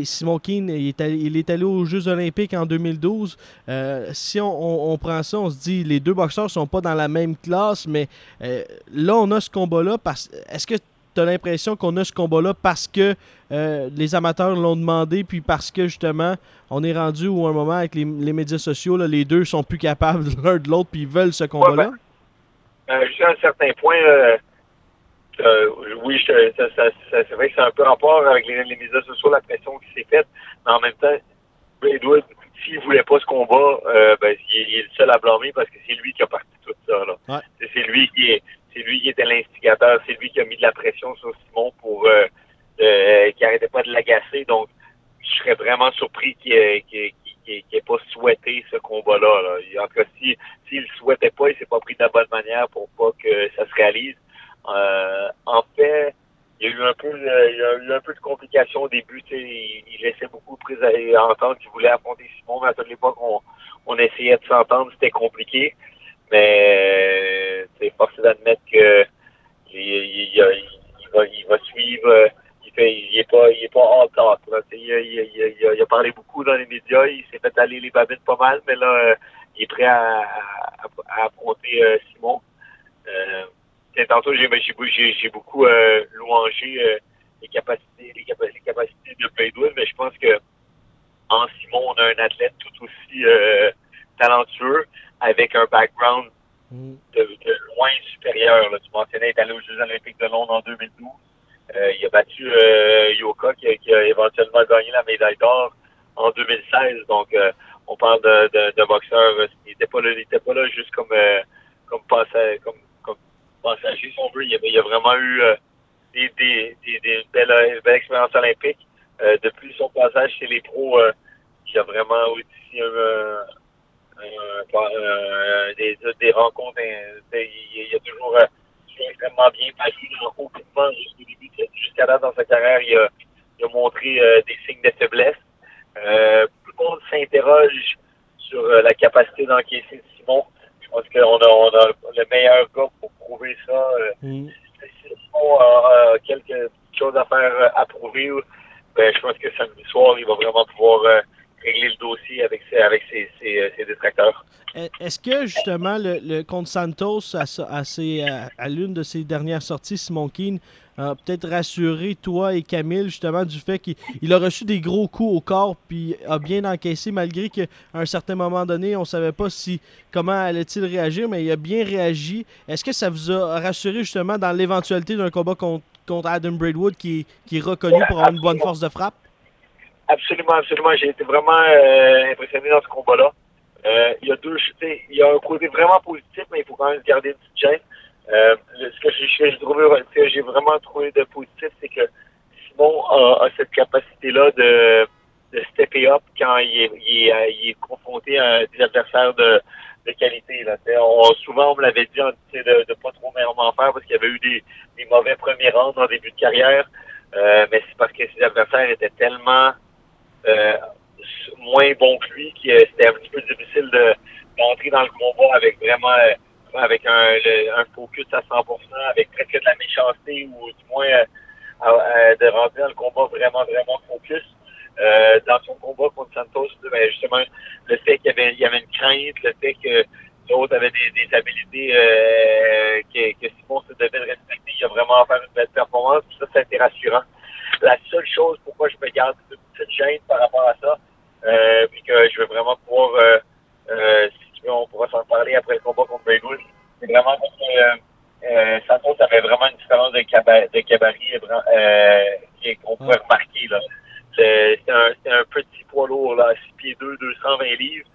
Simon Keane, il est, allé, il est allé aux Jeux Olympiques en 2012. Euh, si on, on- on prend ça, on se dit les deux boxeurs sont pas dans la même classe, mais euh, là, on a ce combat-là. parce Est-ce que tu as l'impression qu'on a ce combat-là parce que euh, les amateurs l'ont demandé, puis parce que justement, on est rendu où un moment avec les, les médias sociaux, là, les deux sont plus capables l'un de l'autre, puis ils veulent ce combat-là? Euh, Jusqu'à un certain point, euh, oui, je- ça, ça- ça- c'est vrai que c'est un peu rapport avec les, les médias sociaux, la pression qui s'est faite. Mais en même temps, Edward, s'il voulait pas ce combat, euh, ben, il, il est le seul à blâmer parce que c'est lui qui a parti tout ça. Là. Ouais. C'est- lui qui est, c'est lui qui était l'instigateur, c'est lui qui a mis de la pression sur Simon pour euh, euh, qui arrêtait pas de l'agacer. Donc, je serais vraiment surpris qu'il ait, qu'il- qu'il- qu'il- qu'il ait pas souhaité ce combat-là. Là. En tout cas, si, s'il le souhaitait pas, il s'est pas pris de la bonne manière pour pas que ça se réalise. Euh, en fait, il y a eu un peu, il y a eu un peu de complications au début. Il, il laissait beaucoup de entendre qu'il voulait affronter Simon, mais à toute l'époque, on, essayait de s'entendre, c'était compliqué. Mais c'est force est d'admettre que il, va, il va suivre. Il fait, il est pas, il est pas all talk. Il, a- parlé beaucoup dans les médias. Il s'est fait aller les babines pas mal, mais là, euh, il est prêt à, à, à affronter euh, Simon. Euh, tantôt, j'ai j'ai beau- j'ai- j'ai beaucoup euh, louangé euh, les capacités, les, capa- les capacités de Braidwood, mais je pense que en Simon, on a un athlète tout aussi euh, talentueux avec un background Mm. de, de loin supérieur. Là. Tu mentionnais être allé aux Jeux olympiques de Londres en 2012. Euh, il a battu euh, Yoka qui a, qui a éventuellement gagné la médaille d'or en 2016. Donc, euh, on parle de, de, de boxeur. Il n'était pas là, il était pas là juste comme euh, comme, comme Il, il a vraiment eu euh, des, des, des, des belles, euh, belles expériences olympiques. Euh, depuis son passage chez les pros, euh, il a vraiment aussi euh, un- un- des, des rencontres. euh, il, il a toujours euh, extrêmement bien paru. Aucunement, jusqu'au début, jusqu'à là dans sa carrière, il a, il a montré euh, des signes de faiblesse. Euh, tout le s'interroge sur euh, la capacité d'encaisser de Simon. Pense qu'on a, on a le meilleur gars pour prouver ça. Euh, Mm. Si Simon a, a quelques choses à faire euh, à prouver, ben, je pense que samedi soir, il va vraiment pouvoir euh, régler le dossier avec ses, avec ses, ses, euh, ses détracteurs. E- Est-ce que justement le, le contre Santos, à, à- à l'une de ses dernières sorties, Simon Keane, peut-être rassuré toi et Camille justement du fait qu'il il a reçu des gros coups au corps puis a bien encaissé malgré qu'à un certain moment donné, on savait pas si comment allait-il réagir, mais il a bien réagi. Est-ce que ça vous a rassuré justement dans l'éventualité d'un combat contre, contre Adam Braidwood qui, est- reconnu pour avoir une bonne force de frappe? Absolument, absolument. J'ai été vraiment euh, impressionné dans ce combat-là. Euh, il y a deux, il y a un côté vraiment positif, mais il faut quand même garder une petite gêne. Euh, ce que j'ai- trouvé, que j'ai vraiment trouvé de positif, c'est que Simon a, a cette capacité-là de, de stepper up quand il est, il est, euh, il est confronté à des adversaires de, de qualité. Là. On, souvent, on me l'avait dit de, de pas trop m'en faire parce qu'il y avait eu des, des mauvais premiers rounds en début de carrière. Euh, mais c'est parce que ses adversaires étaient tellement euh, moins bons que lui que c'était un petit peu difficile de d'entrer dans le combat avec vraiment euh, avec un, le- un focus à 100%, avec presque de la méchanceté ou du moins euh, de rentrer dans le combat vraiment, vraiment focus. Euh, dans son combat contre Santos, ben, justement, le fait qu'il y avait, une crainte, le fait que l'autre avait des, habilités euh, que, que Simon se devait de respecter, il a vraiment fait une belle performance, ça, ça a été rassurant. La seule chose pourquoi je me garde une petite gêne par rapport à ça, euh, puis que je veux vraiment pouvoir, euh, euh, on pourra s'en parler après le combat contre Braidwood, c'est vraiment parce que euh, euh, Santos avait vraiment une différence de, caba- de gabarit euh, qui- qu'on pouvait remarquer. Là. C'est un, c'est un petit poids lourd, là, 6 pieds 2, 220 livres.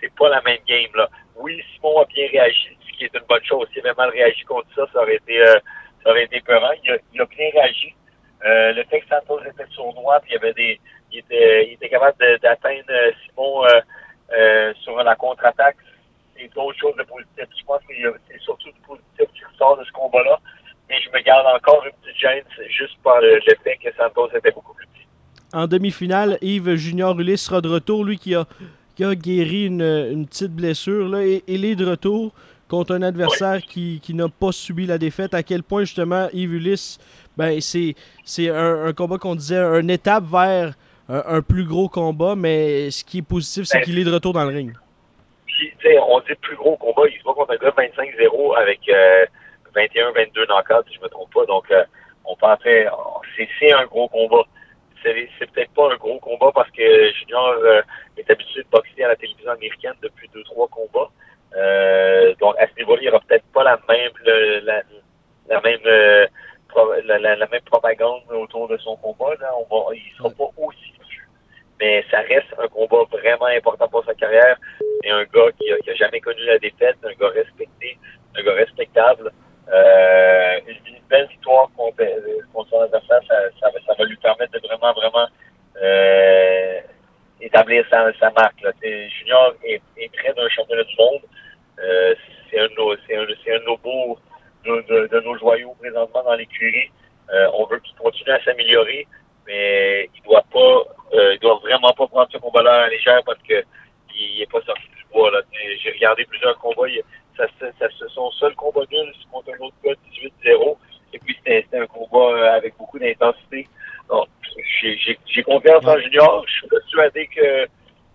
C'est pas la même game. Là. Oui, Simon a bien réagi, ce qui est une bonne chose. S'il avait mal réagi contre ça, ça aurait été, euh, ça aurait été peurant. Il a, il a bien réagi. Euh, le fait que Santos était sournois, puis il y avait des, il était, il était capable d'atteindre euh, Simon euh, euh, sur la contre-attaque, c'est d'autres choses de positif. Je pense que c'est surtout du positif qui ressort de ce combat-là. Mais je me garde encore une petite gêne, juste par le, fait que Santos était beaucoup plus petit. En demi-finale, Yves Junior Ulysse sera de retour, lui qui a, qui a guéri une, une petite blessure. Là, et il est de retour contre un adversaire qui, qui n'a pas subi la défaite. À quel point, justement, Yves Ulysse, ben, c'est, c'est un, un combat qu'on disait, une étape vers un, un plus gros combat, mais ce qui est positif, c'est Ben, qu'il est de retour dans le ring. On dit plus gros combat, il se bat contre un gars 25-0 avec euh, 21-22 knockouts, si je me trompe pas. Donc, euh, on pensait, oh, c'est c'est un gros combat. C'est peut-être pas un gros combat parce que Junior euh, est habitué de boxer à la télévision américaine depuis deux, trois combats. Euh, donc, à ce niveau-là, il n'y aura peut-être pas la même, le- la, la même, euh, pro- la, même propagande autour de son combat. Là. On va, il sera pas aussi. Mais ça reste un combat vraiment important pour sa carrière. C'est un gars qui a, qui a jamais connu la défaite, un gars respecté, un gars respectable. Euh, une, belle victoire contre, euh, contre son adversaire, ça, ça, va- ça va lui permettre de vraiment, vraiment euh, établir sa, sa marque. Là. Junior est, est près d'un championnat du monde. Euh, c'est un c'est un, c'est un de nos de, de- de nos joyaux présentement dans l'écurie. Euh, on veut qu'il continue à s'améliorer, mais il doit pas, euh, il doit vraiment pas prendre ce combat-là à légère parce que il est pas sorti du bois. Là. J'ai regardé plusieurs combats. il- ça, ça, ça, son seul combat nul contre un autre gars 18-0. Et puis c'était un combat euh, avec beaucoup d'intensité. Donc, j'ai- j'ai j'ai confiance en Junior. Je suis persuadé que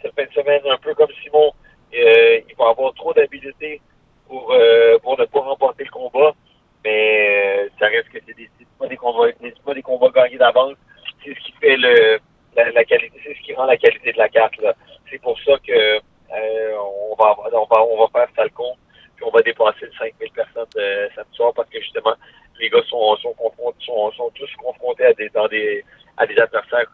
cette fin de semaine, un peu comme Simon, euh, il va avoir trop d'habileté pour, euh, pour ne pas remporter le combat. Mais euh, ça reste que c'est des, c'est pas des combats, c'est pas des combats gagnés d'avance. C'est ce qui fait le la, la qualité, c'est ce qui rend la qualité de la carte. C'est pour ça que euh, on va on va on va faire Falcon puis on va dépasser le 5000 personnes euh, samedi soir parce que justement les gars sont sont, confrontés, sont, sont tous confrontés à des dans des à des adversaires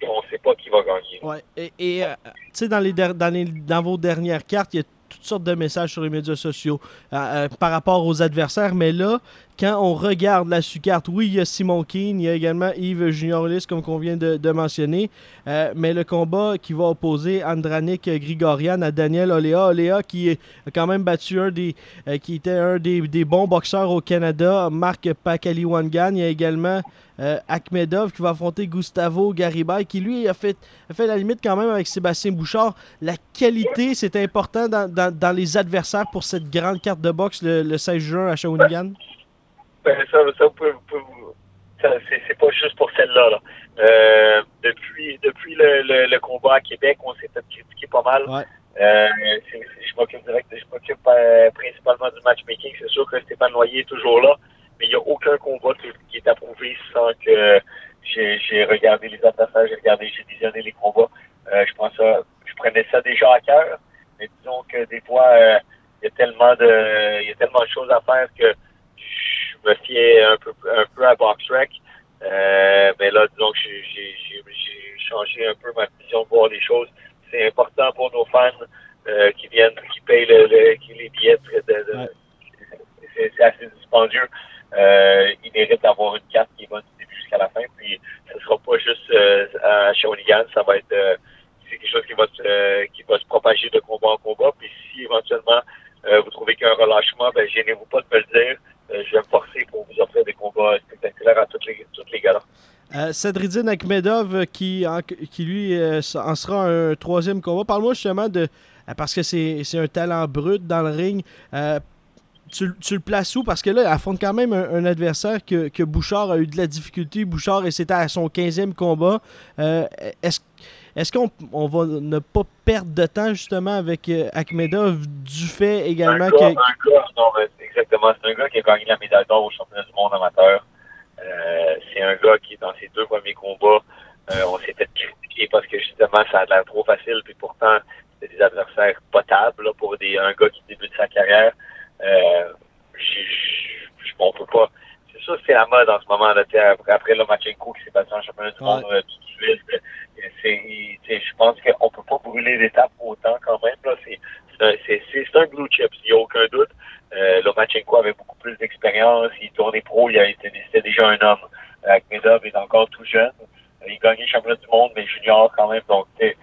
qu'on ne sait pas qui va gagner. Ouais. Et, et, euh, tu sais, dans, les dans, les- dans vos dernières cartes, il y a toutes sortes de messages sur les médias sociaux euh, euh, par rapport aux adversaires. Mais là, quand on regarde la sous-carte, oui, il y a Simon Keane, il y a également Yves Junior Ulysse, comme qu'on vient de, mentionner. Euh, mais le combat qui va opposer Andranik Grigorian à Daniel Olea. Olea qui a quand même battu un des. euh, qui était un des, des bons boxeurs au Canada, Marc Pakaliwangan. Il y a également euh, Akhmedov qui va affronter Gustavo Garibay, qui lui a fait, a fait la limite quand même avec Sébastien Bouchard. La qualité, c'est important dans, dans, dans, les adversaires pour cette grande carte de boxe le, le 16 juin à Shawinigan? Ben, ça, ça, ça c'est pas juste pour celle-là. Là. Euh, depuis depuis le, le, le, combat à Québec, on s'est fait critiquer pas mal. Ouais. Euh, je m'occupe direct, je m'occupe euh, principalement du matchmaking. C'est sûr que Stéphane Noyer est toujours là, mais il n'y a aucun combat qui, qui, est approuvé sans que j'ai regardé les adversaires, j'ai regardé, j'ai visionné les combats. Euh, je pense ça, je prenais ça déjà à cœur, mais disons que des fois, euh, il y a tellement de, il y a tellement de choses à faire que je me fiais un peu, un peu à BoxRec. Euh, mais là, disons que j'ai changé un peu ma vision de voir les choses. C'est important pour nos fans euh, qui viennent, qui payent le, le, qui les billets. Ouais. C'est assez dispendieux. Euh, ils méritent d'avoir une carte qui est bonne du début jusqu'à la fin. Puis, ce sera pas juste euh, à Shawinigan, ça va être euh, c'est quelque chose qui va se qui va se propager de combat en combat. Puis, si éventuellement vous trouvez qu'il y a un relâchement, ben gênez-vous pas de me le dire. Euh, je vais me forcer pour vous offrir des combats spectaculaires à toutes les toutes les galas. Euh, Cédridine Akhmedov euh, qui, en- qui lui euh, en sera un troisième combat. Parle-moi justement de. Parce que c'est un talent brut dans le ring. Euh, tu, tu le places où? Parce que là, il affronte quand même un, un adversaire que, que Bouchard a eu de la difficulté. Bouchard, et c'était à son 15e combat. Est-ce est-ce qu'on on va ne pas perdre de temps justement avec Akhmedov du fait également un que. Exactement, c'est un gars qui a gagné la médaille d'or au championnat du monde amateur. Euh, c'est un gars qui, dans ses deux premiers combats, euh, on s'est fait critiquer parce que justement, ça a l'air trop facile, puis pourtant, c'était des adversaires potables là, pour des, un gars qui débute sa carrière. Euh, on peut pas. C'est sûr que c'est la mode en ce moment. Là, après, après le Machenko qui s'est passé en championnat du Ouais. monde euh, tout de suite. euh, il- tu sais, Je pense qu'on peut pas brûler l'étape autant quand même. C'est, un- un blue chip, il n'y a aucun doute. Euh, Lomachenko avait beaucoup plus d'expérience. Il tournait pro, il c'était déjà un homme. Akhmedov est encore tout jeune. Euh, Il gagnait le championnat du monde, mais junior quand même. Donc, il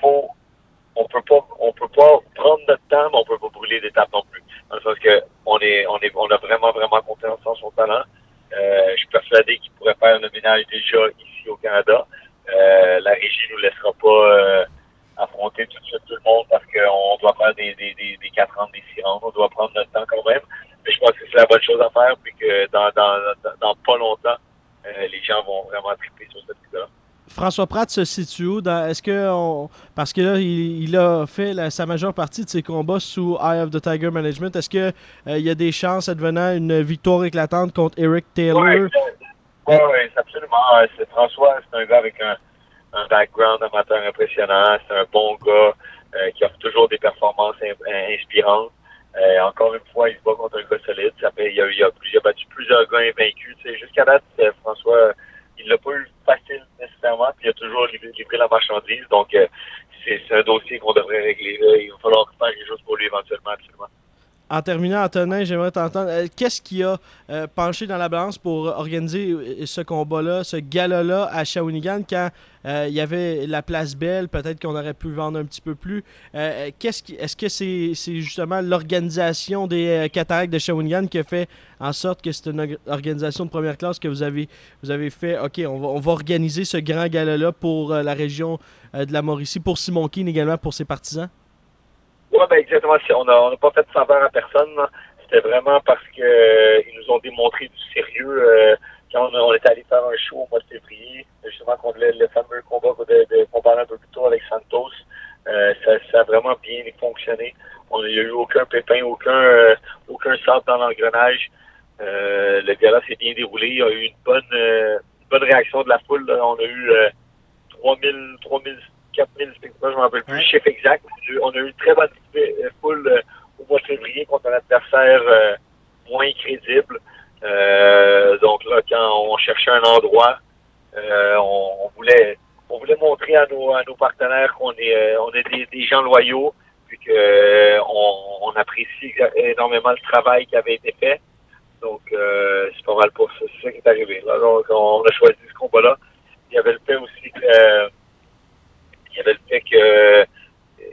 faut, on peut pas, on peut pas prendre notre temps, mais on peut pas brûler d'étape non plus. Dans que on est, on est, on a vraiment, vraiment confiance en son talent. Euh, je suis persuadé qu'il pourrait faire le ménage déjà ici au Canada. Euh, la régie nous laissera pas affronter tout suite tout le monde parce qu'on doit faire des, des, des, des 4 ans, des 6 rounds. On doit prendre notre temps quand même. Mais je pense que c'est la bonne chose à faire puis que dans, dans, pas longtemps, euh, les gens vont vraiment triper sur cette vidéo-là. François Pratt se situe où Est-ce que on- parce que là il, il a fait la- sa majeure partie de ses combats sous Eye of the Tiger Management. Est-ce que euh, il y a des chances advenant une victoire éclatante contre Eric Taylor? Oui, ouais, absolument. Ouais, C'est François, c'est un gars avec un, un background amateur impressionnant. C'est un bon gars euh, qui offre toujours des performances in- inspirantes. Euh, encore une fois, il se bat contre un gars solide. Ça fait, il, a, battu plusieurs gars invaincus. Jusqu'à date, euh, François, il l'a pas eu facile nécessairement, puis il a toujours livré, la marchandise. Donc, euh, c'est c'est un dossier qu'on devrait régler. Là. Il va falloir faire quelque chose pour lui éventuellement, absolument. En terminant, Antonin, j'aimerais t'entendre. euh, Qu'est-ce qui a euh, penché dans la balance pour organiser euh, ce combat-là, ce gala-là à Shawinigan quand il y avait la place belle, peut-être qu'on aurait pu vendre un petit peu plus? Qu'est-ce qui, est-ce que c'est, justement l'organisation des cataractes de Shawinigan qui a fait en sorte que c'est une org- organisation de première classe que vous avez, fait, OK, on va, on va organiser ce grand gala-là pour la région de la Mauricie, pour Simon Keane également, pour ses partisans? Oui, ben exactement. On n'a on a pas fait de saveur à personne. C'était vraiment parce que euh, ils nous ont démontré du sérieux euh, quand on, on est allé faire un show au mois de février, justement contre le, le fameux combat de, de, qu'on un peu plus tôt avec Santos. Euh, ça, ça a vraiment bien fonctionné. On n'y a eu aucun pépin, aucun euh, aucun sable dans l'engrenage. Euh, le gala s'est bien déroulé. Il y a eu une bonne euh, une bonne réaction de la foule. là. On a eu euh, 3000, 3000, 4000 spectateurs, je ne me rappelle plus Ouais. le chiffre exact. On a eu une très bonne euh, foule euh, au mois de février contre un adversaire euh, moins crédible. Euh, donc là, quand on cherchait un endroit, euh, on, on voulait on voulait montrer à nos à nos partenaires qu'on est on est des, des gens loyaux, puis que on, on apprécie énormément le travail qui avait été fait. Donc euh, c'est pas mal pour ça, c'est ça qui est arrivé. Là. Donc on a choisi ce combat-là. Il y avait le fait aussi que euh, il y avait le fait que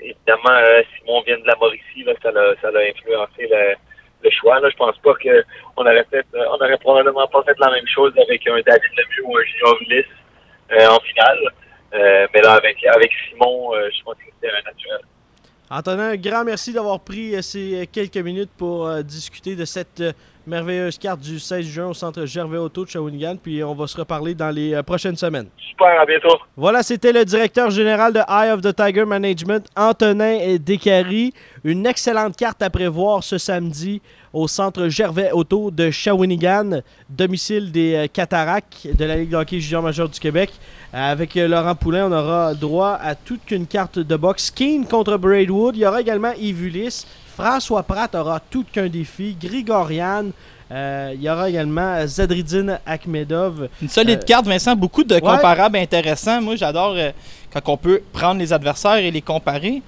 évidemment euh, Simon vient de la Mauricie, là, ça l'a ça l'a influencé le, choix. Là. Je pense pas que on aurait fait on aurait probablement pas fait la même chose avec un David Lemieux ou un junior euh, en finale. Euh, mais là, avec, avec Simon, euh, je pense que c'était un naturel. Antonin, un grand merci d'avoir pris euh, ces euh, quelques minutes pour euh, discuter de cette euh, merveilleuse carte du 16 juin au centre Gervais Auto de Shawinigan. Puis on va se reparler dans les euh, prochaines semaines. Super, à bientôt. Voilà, c'était le directeur général de Eye of the Tiger Management, Antonin Descaries. Une excellente carte à prévoir ce samedi au centre Gervais Auto de Shawinigan, domicile des euh, Cataractes de la Ligue de hockey junior majeur du Québec. Avec euh, Laurent Poulain, on aura droit à toute qu'une carte de boxe. Keane contre Braidwood. Il y aura également Ulysse. François Pratt aura tout qu'un défi. Grigorian. Euh, il y aura également Zadridine Akhmedov. Une solide Euh, carte, Vincent. Beaucoup de comparables intéressants. Moi, j'adore euh, quand on peut prendre les adversaires et les comparer.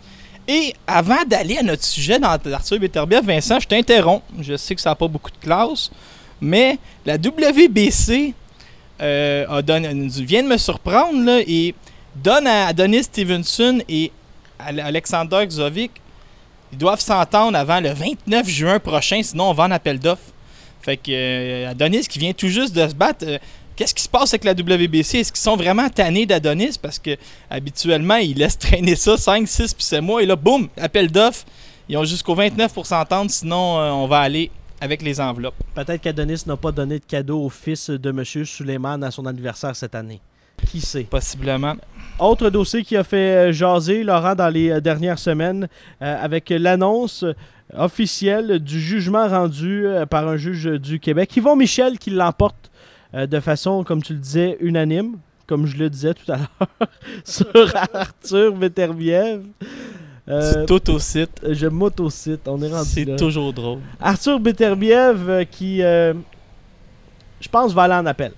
Et avant d'aller à notre sujet dans Arthur Beterbiev, Vincent, je t'interromps. Je sais que ça n'a pas beaucoup de classe, mais la WBC a donné- vient de me surprendre là, et donne à Adonis Stevenson et à Alexander Xovic, ils doivent s'entendre avant le 29 juin prochain, sinon on va en appel d'offres. Fait que euh, Adonis qui vient tout juste de se battre, euh, qu'est-ce qui se passe avec la WBC? Est-ce qu'ils sont vraiment tannés d'Adonis? Parce que habituellement, ils laissent traîner ça 5, 6 puis 7 mois. Et là, boum, appel d'offres. Ils ont jusqu'au 29 pour s'entendre, sinon euh, on va aller avec les enveloppes. Peut-être qu'Adonis n'a pas donné de cadeau au fils de M. Suleiman à son anniversaire cette année. Qui sait? Possiblement. Autre dossier qui a fait euh, jaser Laurent dans les euh, dernières semaines euh, avec l'annonce officielle du jugement rendu par un juge du Québec. Yvon Michel qui l'emporte euh, de façon, comme tu le disais, unanime, comme je le disais tout à l'heure, sur Arthur Beterbiev. Euh, C'est tout au site. je m'autocite, on est rendu C'est toujours drôle. Arthur Beterbiev qui, je pense, va aller en appel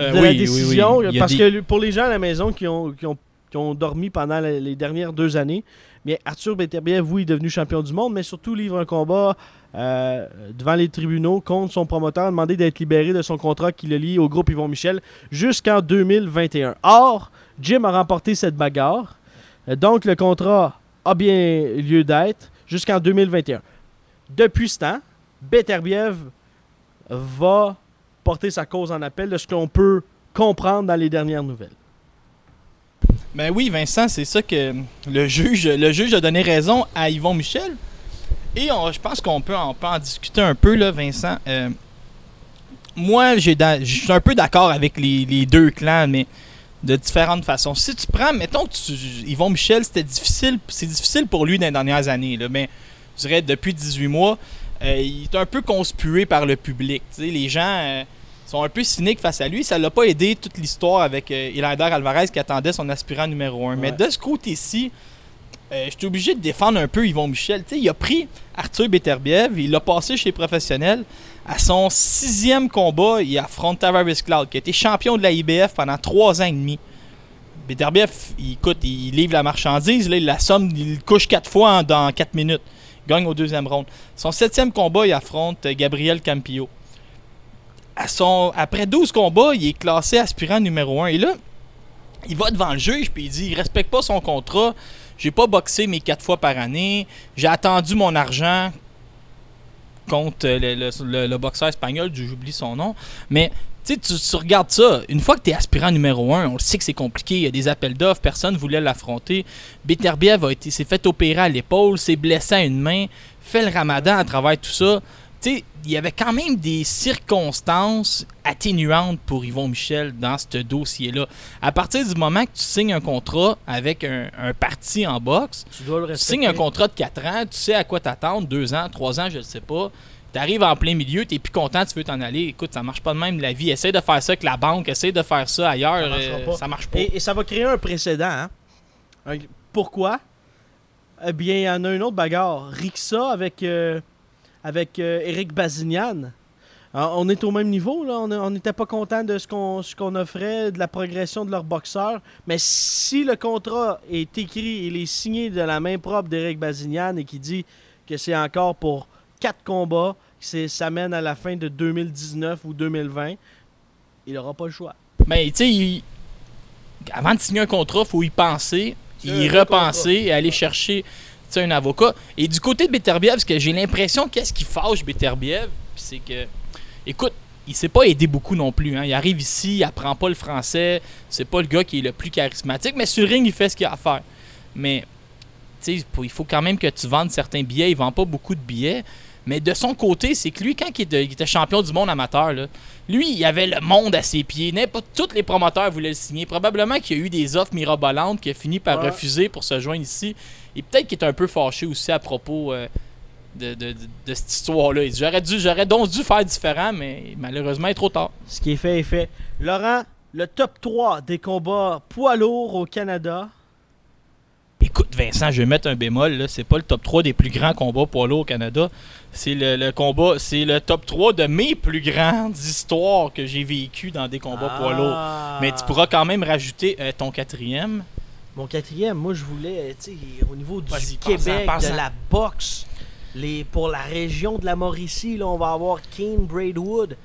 Euh, de oui, la décision. oui. Parce des- que pour les gens à la maison qui ont, qui ont, qui ont dormi pendant la- les dernières deux années, bien, Arthur Beterbiev, oui, est devenu champion du monde, mais surtout livre un combat euh, devant les tribunaux contre son promoteur, demandé d'être libéré de son contrat qui le lie au groupe Yvon Michel jusqu'en 2021. Or, Jim a remporté cette bagarre. Euh, Donc, le contrat a bien lieu d'être jusqu'en 2021. Depuis ce temps, Beterbiev va porter sa cause en appel de ce qu'on peut comprendre dans les dernières nouvelles. Ben oui, Vincent, c'est ça que le juge, le juge a donné raison à Yvon Michel. Et on- je pense qu'on peut, en discuter un peu, là, Vincent. Euh, moi, je suis un peu d'accord avec les, deux clans, mais de différentes façons. Si tu prends, mettons que Yvon Michel, c'était difficile, c'est difficile pour lui dans les dernières années, mais je dirais depuis 18 mois, euh, il est un peu conspué par le public. Les gens euh, sont un peu cyniques face à lui. Ça l'a pas aidé toute l'histoire avec euh, Elander Alvarez qui attendait son aspirant numéro 1. Mais de ce côté-ci, euh, je suis obligé de défendre un peu Yvon Michel. Il a pris Arthur Beterbiev, il l'a passé chez les professionnels. À son sixième combat, il affronte Tavares Cloud, qui a été champion de la IBF pendant trois ans et demi. Beterbiev, il, écoute, il livre la marchandise, là, il la somme, il le couche quatre fois en- dans quatre minutes. Gagne au deuxième round. Son septième combat, il affronte euh, Gabriel Campillo. Après 12 combats, il est classé aspirant numéro 1. Et là, il va devant le juge puis il dit il respecte pas son contrat. J'ai pas boxé mes quatre fois par année. J'ai attendu mon argent contre euh, le boxeur espagnol, j'oublie son nom. Mais tu sais, tu, regardes ça. Une fois que tu es aspirant numéro 1, on le sait que c'est compliqué. Il y a des appels d'offres, personne voulait l'affronter. Beterbiev a été, s'est fait opérer à l'épaule, s'est blessé à une main, fait le ramadan à travers tout ça. Tu sais, il y avait quand même des circonstances atténuantes pour Yvon Michel dans ce dossier-là. À partir du moment que tu signes un contrat avec un, un parti en boxe, Tu dois le tu respecter. signes un contrat de 4 ans, tu sais à quoi t'attendre, 2 ans, 3 ans, je ne sais pas. Tu arrives en plein milieu, tu plus content, tu veux t'en aller. Écoute, ça marche pas de même la vie. Essaye de faire ça avec la banque, essaye de faire ça ailleurs. Ça euh, pas. ça marche pas. Et, et ça va créer un précédent. hein. Un- Pourquoi? Eh bien, il y en a une autre bagarre. Rixa avec, euh, avec euh, Eric Bazignan. Alors, on est au même niveau, là. On n'était pas content de ce qu'on offrait, de la progression de leur boxeur. Mais si le contrat est écrit, il est signé de la main propre d'Eric Bazignan et qui dit que c'est encore pour quatre combats, ça mène à la fin de 2019 ou 2020, il n'aura pas le choix. Mais tu sais, il- avant de signer un contrat, faut y penser, y repenser et aller chercher un avocat. Et du côté de Beterbiev, parce que j'ai l'impression qu'est-ce qui fâche Beterbiev, c'est que, écoute, il s'est pas aidé beaucoup non plus. Hein. Il arrive ici, il apprend pas le français. C'est pas le gars qui est le plus charismatique, mais sur ring, il fait ce qu'il a à faire. Mais tu sais, il faut quand même que tu vendes certains billets. Il vend pas beaucoup de billets. Mais de son côté, c'est que lui, quand il était, il était champion du monde amateur, là, lui, il avait le monde à ses pieds. N'importe tous les promoteurs voulaient le signer. Probablement qu'il y a eu des offres mirabolantes qu'il a fini par Ouais. refuser pour se joindre ici. Et peut-être qu'il est un peu fâché aussi à propos euh, de, de- de- de cette histoire-là. J'aurais dû, j'aurais donc dû faire différent, mais malheureusement, il est trop tard. Ce qui est fait est fait. Laurent, le top 3 des combats poids lourds au Canada. Écoute, Vincent, je vais mettre un bémol. Là. C'est pas le top 3 des plus grands combats poids lourds au Canada. C'est le, le combat, c'est le top 3 de mes plus grandes histoires que j'ai vécues dans des combats poids lourds. Ah. Mais tu pourras quand même rajouter euh, ton quatrième. Mon quatrième, moi, je voulais, tu sais, au niveau du Québec, de la boxe, les, pour la région de la Mauricie, là, on va avoir Kane Braidwood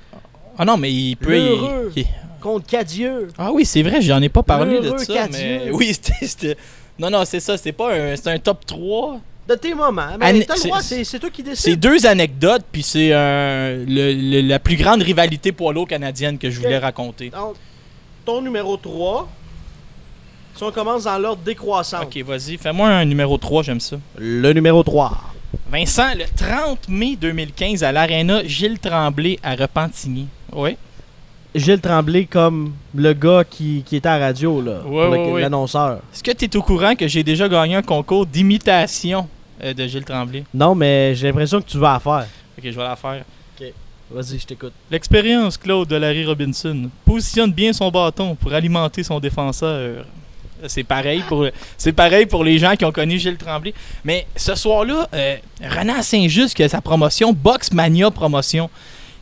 Ah non, mais il peut. il- contre Cadieux. Ah oui, c'est vrai, j'en ai pas parlé de ça. Cadieux. Mais... Oui, c'était- c'était. Non, non, c'est ça, c'est pas un. C'est un top 3. De tes moments. Mais le c'est- c'est c'est toi qui C'est décides. deux anecdotes, puis c'est la plus grande rivalité poids lourd canadienne que je voulais raconter. Donc, ton numéro 3, si on commence dans l'ordre décroissant. Ok, vas-y, fais-moi un numéro 3, j'aime ça. Le numéro 3. Vincent, le 30 mai 2015 à l'Arena Gilles Tremblay à Repentigny. Oui. Gilles Tremblay comme le gars qui, qui était à la radio, là. Ouais. l'annonceur. Est-ce que tu es au courant que j'ai déjà gagné un concours d'imitation? Euh, de Gilles Tremblay? Non, mais j'ai l'impression que tu vas la faire. Ok, je vais la faire. Vas-y, je t'écoute. L'expérience, Claude de Larry Robinson, positionne bien son bâton pour alimenter son défenseur. C'est pareil pour c'est pareil pour les gens qui ont connu Gilles Tremblay. Mais ce soir-là, euh, Renan Saint-Just qui a sa promotion, Box Mania Promotion,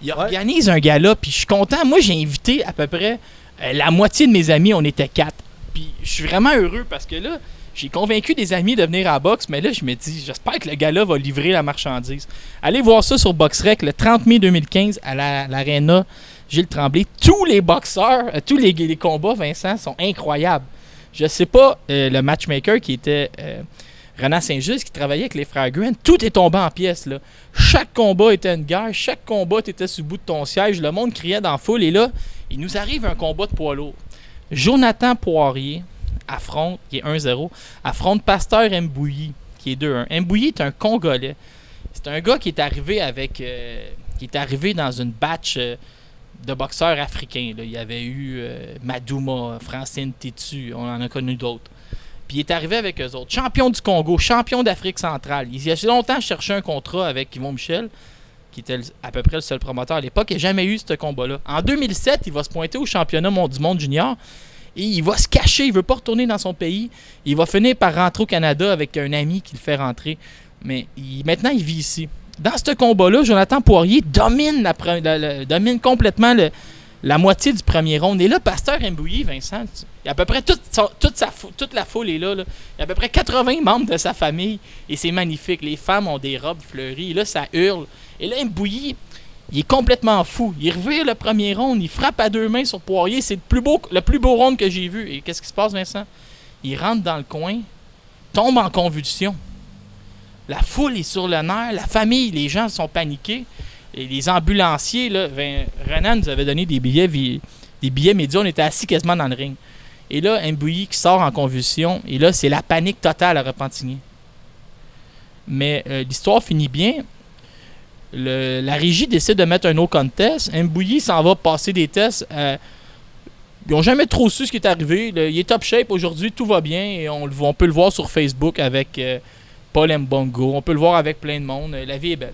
il Ouais. organise un gala, puis je suis content. Moi, j'ai invité à peu près euh, la moitié de mes amis, on était quatre. Puis je suis vraiment heureux parce que là, j'ai convaincu des amis de venir à boxe, mais là, je me dis, j'espère que le gala va livrer la marchandise. Allez voir ça sur BoxRec le 30 mai 2015 à la- l'Arena Gilles Tremblay. Tous les boxeurs, euh, tous les, combats, Vincent, sont incroyables. Je sais pas, euh, le matchmaker qui était euh, Renan Saint-Just, qui travaillait avec les frères Grant, tout est tombé en pièces. Chaque combat était une guerre, chaque combat, tu étais sur le bout de ton siège, le monde criait dans la foule, et là, il nous arrive un combat de poids lourd. Jonathan Poirier affronte, qui est 1-0, affronte Pasteur Mbouilly, qui est 2-1. Mbouilly est un Congolais. C'est un gars qui est arrivé avec. euh, qui est arrivé dans une batch euh, de boxeurs africains. Il y avait eu euh, Madouma, Francine Tétu, on en a connu d'autres. Puis il est arrivé avec eux autres. Champion du Congo, champion d'Afrique centrale. Il y a longtemps cherché un contrat avec Yvon Michel, qui était à peu près le seul promoteur à l'époque. N'a jamais eu ce combat-là. En 2007, il va se pointer au championnat du monde junior. Il va se cacher, il veut pas retourner dans son pays. Il va finir par rentrer au Canada avec un ami qui le fait rentrer. Mais maintenant, il vit ici. Dans ce combat-là, Jonathan Poirier domine, la complètement la moitié du premier round. Et là, Pasteur Mbouilly, Vincent, il y a à peu près toute, la foule est là. Il y a à peu près 80 membres de sa famille. Et c'est magnifique. Les femmes ont des robes fleuries. Là, ça hurle. Et là, Mbouilly, il est complètement fou. Il revire le premier round. Il frappe à deux mains sur Poirier. C'est le plus beau, le plus beau round que j'ai vu. Et qu'est-ce qui se passe, Vincent? Il rentre dans le coin, tombe en convulsion. La foule est sur le nerf, la famille, les gens sont paniqués. Les ambulanciers, là, Renan nous avait donné des billets, des billets médias, on était assis quasiment dans le ring. Et là, Mbouilly qui sort en convulsion, et là, c'est la panique totale à Repentigny. Mais euh, l'histoire finit bien. La régie décide de mettre un no contest. Mbouilly s'en va passer des tests. euh, ils n'ont jamais trop su ce qui est arrivé. Il est top shape aujourd'hui, tout va bien. Et on peut le voir sur Facebook avec euh, Paul Mbongo. On peut le voir avec plein de monde. Euh, La vie est belle.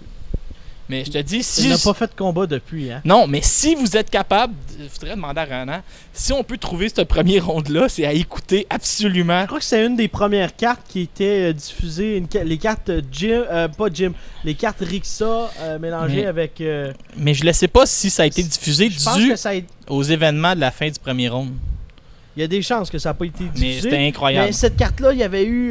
Mais je te dis, si. Il n'a pas fait de combat depuis, hein. Non, mais si vous êtes capable, je voudrais demander à Renan, si on peut trouver ce premier ronde-là, c'est à écouter absolument. Je crois que c'est une des premières cartes qui était euh, diffusée, une les cartes euh, Jim, euh, pas Jim, les cartes Rixa euh, mélangées Mais- avec. euh, Mais je ne sais pas si ça a été diffusé dû que ça a- il aux événements de la fin du premier round. y a des chances que ça n'a pas été Mais diffusé. c'était incroyable. Mais cette carte-là, il y avait eu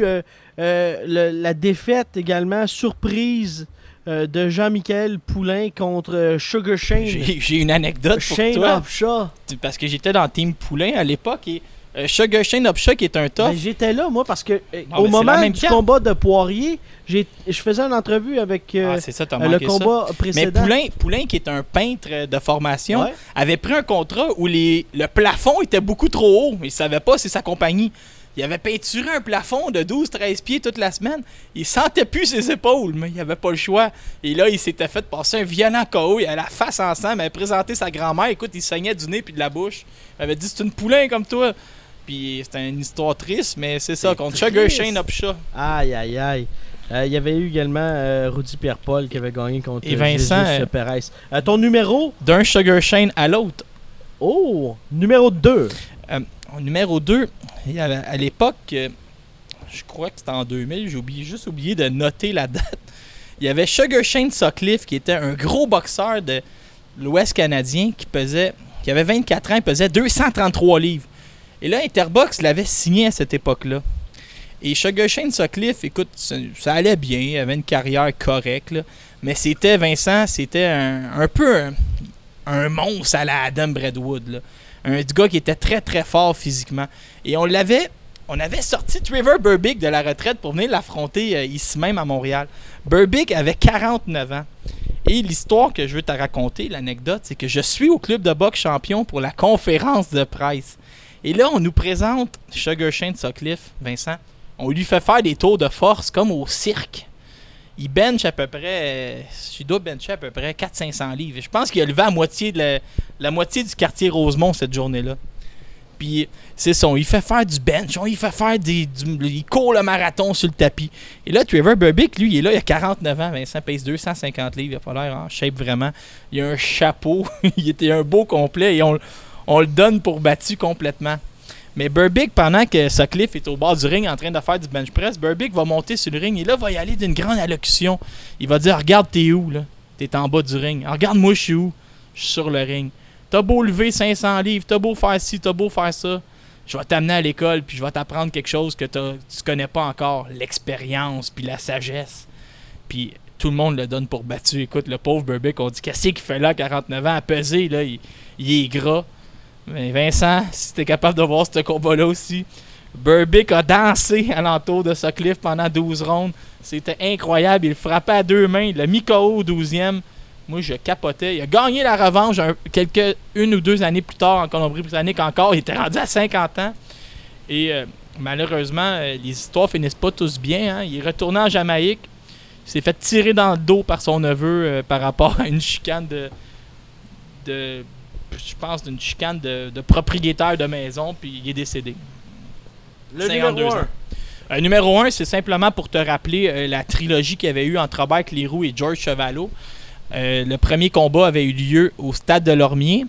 le- la défaite également, surprise euh, de Jean-Michel Poulain contre euh, Sugar Shane. J'ai une anecdote pour Shane toi. Upshaw. Parce que j'étais dans Team Poulain à l'époque et euh, Sugar Shane Upshaw qui est un top. Ben, J'étais là, moi, parce que euh, Ah, au ben, moment du combat de Poirier, je faisais une entrevue avec euh, ah, ça, le ça. combat Mais précédent. Poulain, Poulain, qui est un peintre de formation, Ouais. avait pris un contrat où les, le plafond était beaucoup trop haut. Il savait pas, c'est sa compagnie. Il avait peinturé un plafond de 12-13 pieds toute la semaine. Il sentait plus ses épaules, mais il avait pas le choix. Et là, il s'était fait passer un violent KO. Il avait la face ensemble. Il avait présenté sa grand-mère. Écoute, il saignait du nez puis de la bouche. Il avait dit C'est une poulain comme toi. Puis c'était une histoire triste, mais c'est ça, contre. Sugar Shane Upshaw. Aïe, aïe, aïe. Euh, Il y avait eu également euh, Rudy Pierre-Paul qui avait gagné contre Et Vincent, Jesus euh, Perez. Euh, ton numéro? D'un Sugar Shane à l'autre. Oh, numéro 2. Numéro 2, il y avait, à l'époque, euh, je crois que c'était en 2000, j'ai oublié, juste oublié de noter la date. Il y avait Sugar Shane Sutcliffe qui était un gros boxeur de l'Ouest canadien qui pesait, qui avait 24 ans, il pesait 233 livres. Et là, Interbox l'avait signé à cette époque-là. Et Sugar Shane Sutcliffe, écoute, ça, allait bien, il avait une carrière correcte, mais c'était, Vincent, c'était un, peu un, monstre à la Adam Bradwood. Un gars qui était très très fort physiquement. Et on l'avait, on avait sorti Trevor Burbick de la retraite pour venir l'affronter euh, ici même à Montréal. Burbick avait 49 ans. Et l'histoire que je veux te raconter, l'anecdote, c'est que je suis au club de boxe champion pour la conférence de presse. Et là, on nous présente Sugar Shane Sutcliffe, Vincent. On lui fait faire des tours de force comme au cirque. Il bench à peu près, euh, il doit bencher à peu près 400-500 livres. Je pense qu'il a levé à moitié de la, moitié du quartier Rosemont cette journée-là. Puis c'est ça, il fait faire du bench, on il fait faire des, du- il court le marathon sur le tapis. Et là, Trevor Burbick, lui, il est là, il a 49 ans, Vincent pèse 250 livres, il a pas l'air en shape vraiment. Il a un chapeau, il était un beau complet et on le donne pour battu complètement. Mais Burbick, pendant que Sutcliffe est au bord du ring en train de faire du bench press, Burbick va monter sur le ring et là, va y aller d'une grande allocution. Il va dire Regarde, t'es où là? T'es en bas du ring. Regarde, moi, je suis où? Je suis sur le ring. T'as beau lever 500 livres, t'as beau faire ci, t'as beau faire ça. Je vais t'amener à l'école, puis je vais t'apprendre quelque chose que tu connais pas encore. L'expérience, puis la sagesse. Puis tout le monde le donne pour battu. Écoute, le pauvre Burbick, on dit Qu'est-ce qu'il fait là, 49 ans, à peser, là? Il est gras. Vincent, si t'es capable de voir ce combat-là aussi, Burbick a dansé alentour de Sutcliffe pendant 12 rondes. C'était incroyable. Il frappait à deux mains. Il l'a mis KO au 12e. Moi, je capotais. Il a gagné la revanche quelques, une ou deux années plus tard en Colombie-Britannique encore. Il était rendu à 50 ans. Et euh, malheureusement, euh, les histoires finissent pas tous bien. hein. Il est retourné en Jamaïque. Il s'est fait tirer dans le dos par son neveu euh, par rapport à une chicane de. de je pense d'une chicane de, de propriétaire de maison. Puis il est décédé. Le 52 numéro ans. 1. Euh, numéro 1, c'est simplement pour te rappeler euh, la trilogie qu'il y avait eu entre Robert Cléroux et George Chevalot. Euh, le premier combat avait eu lieu au stade de Lormier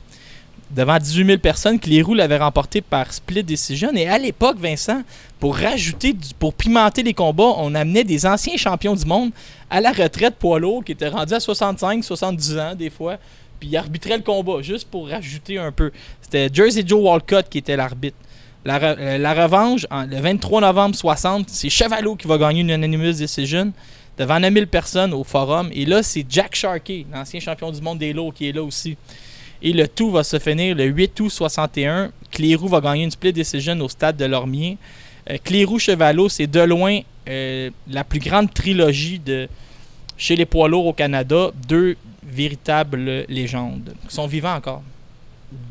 devant 18 000 personnes. Cléroux l'avait remporté par split decision. Et à l'époque, Vincent, pour rajouter, du- pour pimenter les combats, on amenait des anciens champions du monde à la retraite poids lourd qui étaient rendus à 65, 70 ans des fois. Puis ils arbitraient le combat juste pour rajouter un peu. C'était Jersey Joe Walcott qui était l'arbitre. La, euh, la revanche, le 23 novembre 60, c'est Chevalot qui va gagner une unanimous decision devant 9000 personnes au forum. Et là, c'est Jack Sharkey, l'ancien champion du monde des lots, qui est là aussi. Et le tout va se finir le 8 août 61. Clérou va gagner une split decision au stade de Lormier. Euh, Clérou-Chevalot, c'est de loin euh, la plus grande trilogie de chez les poids lourds au Canada. Deux véritables légendes qui sont vivants encore.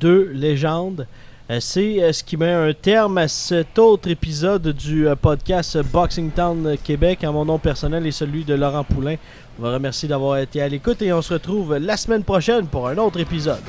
Deux légendes. Euh, C'est euh, ce qui met un terme à cet autre épisode du euh, podcast Boxing Town Québec. En mon nom personnel et celui de Laurent Poulain. On vous remercie d'avoir été à l'écoute et on se retrouve la semaine prochaine pour un autre épisode.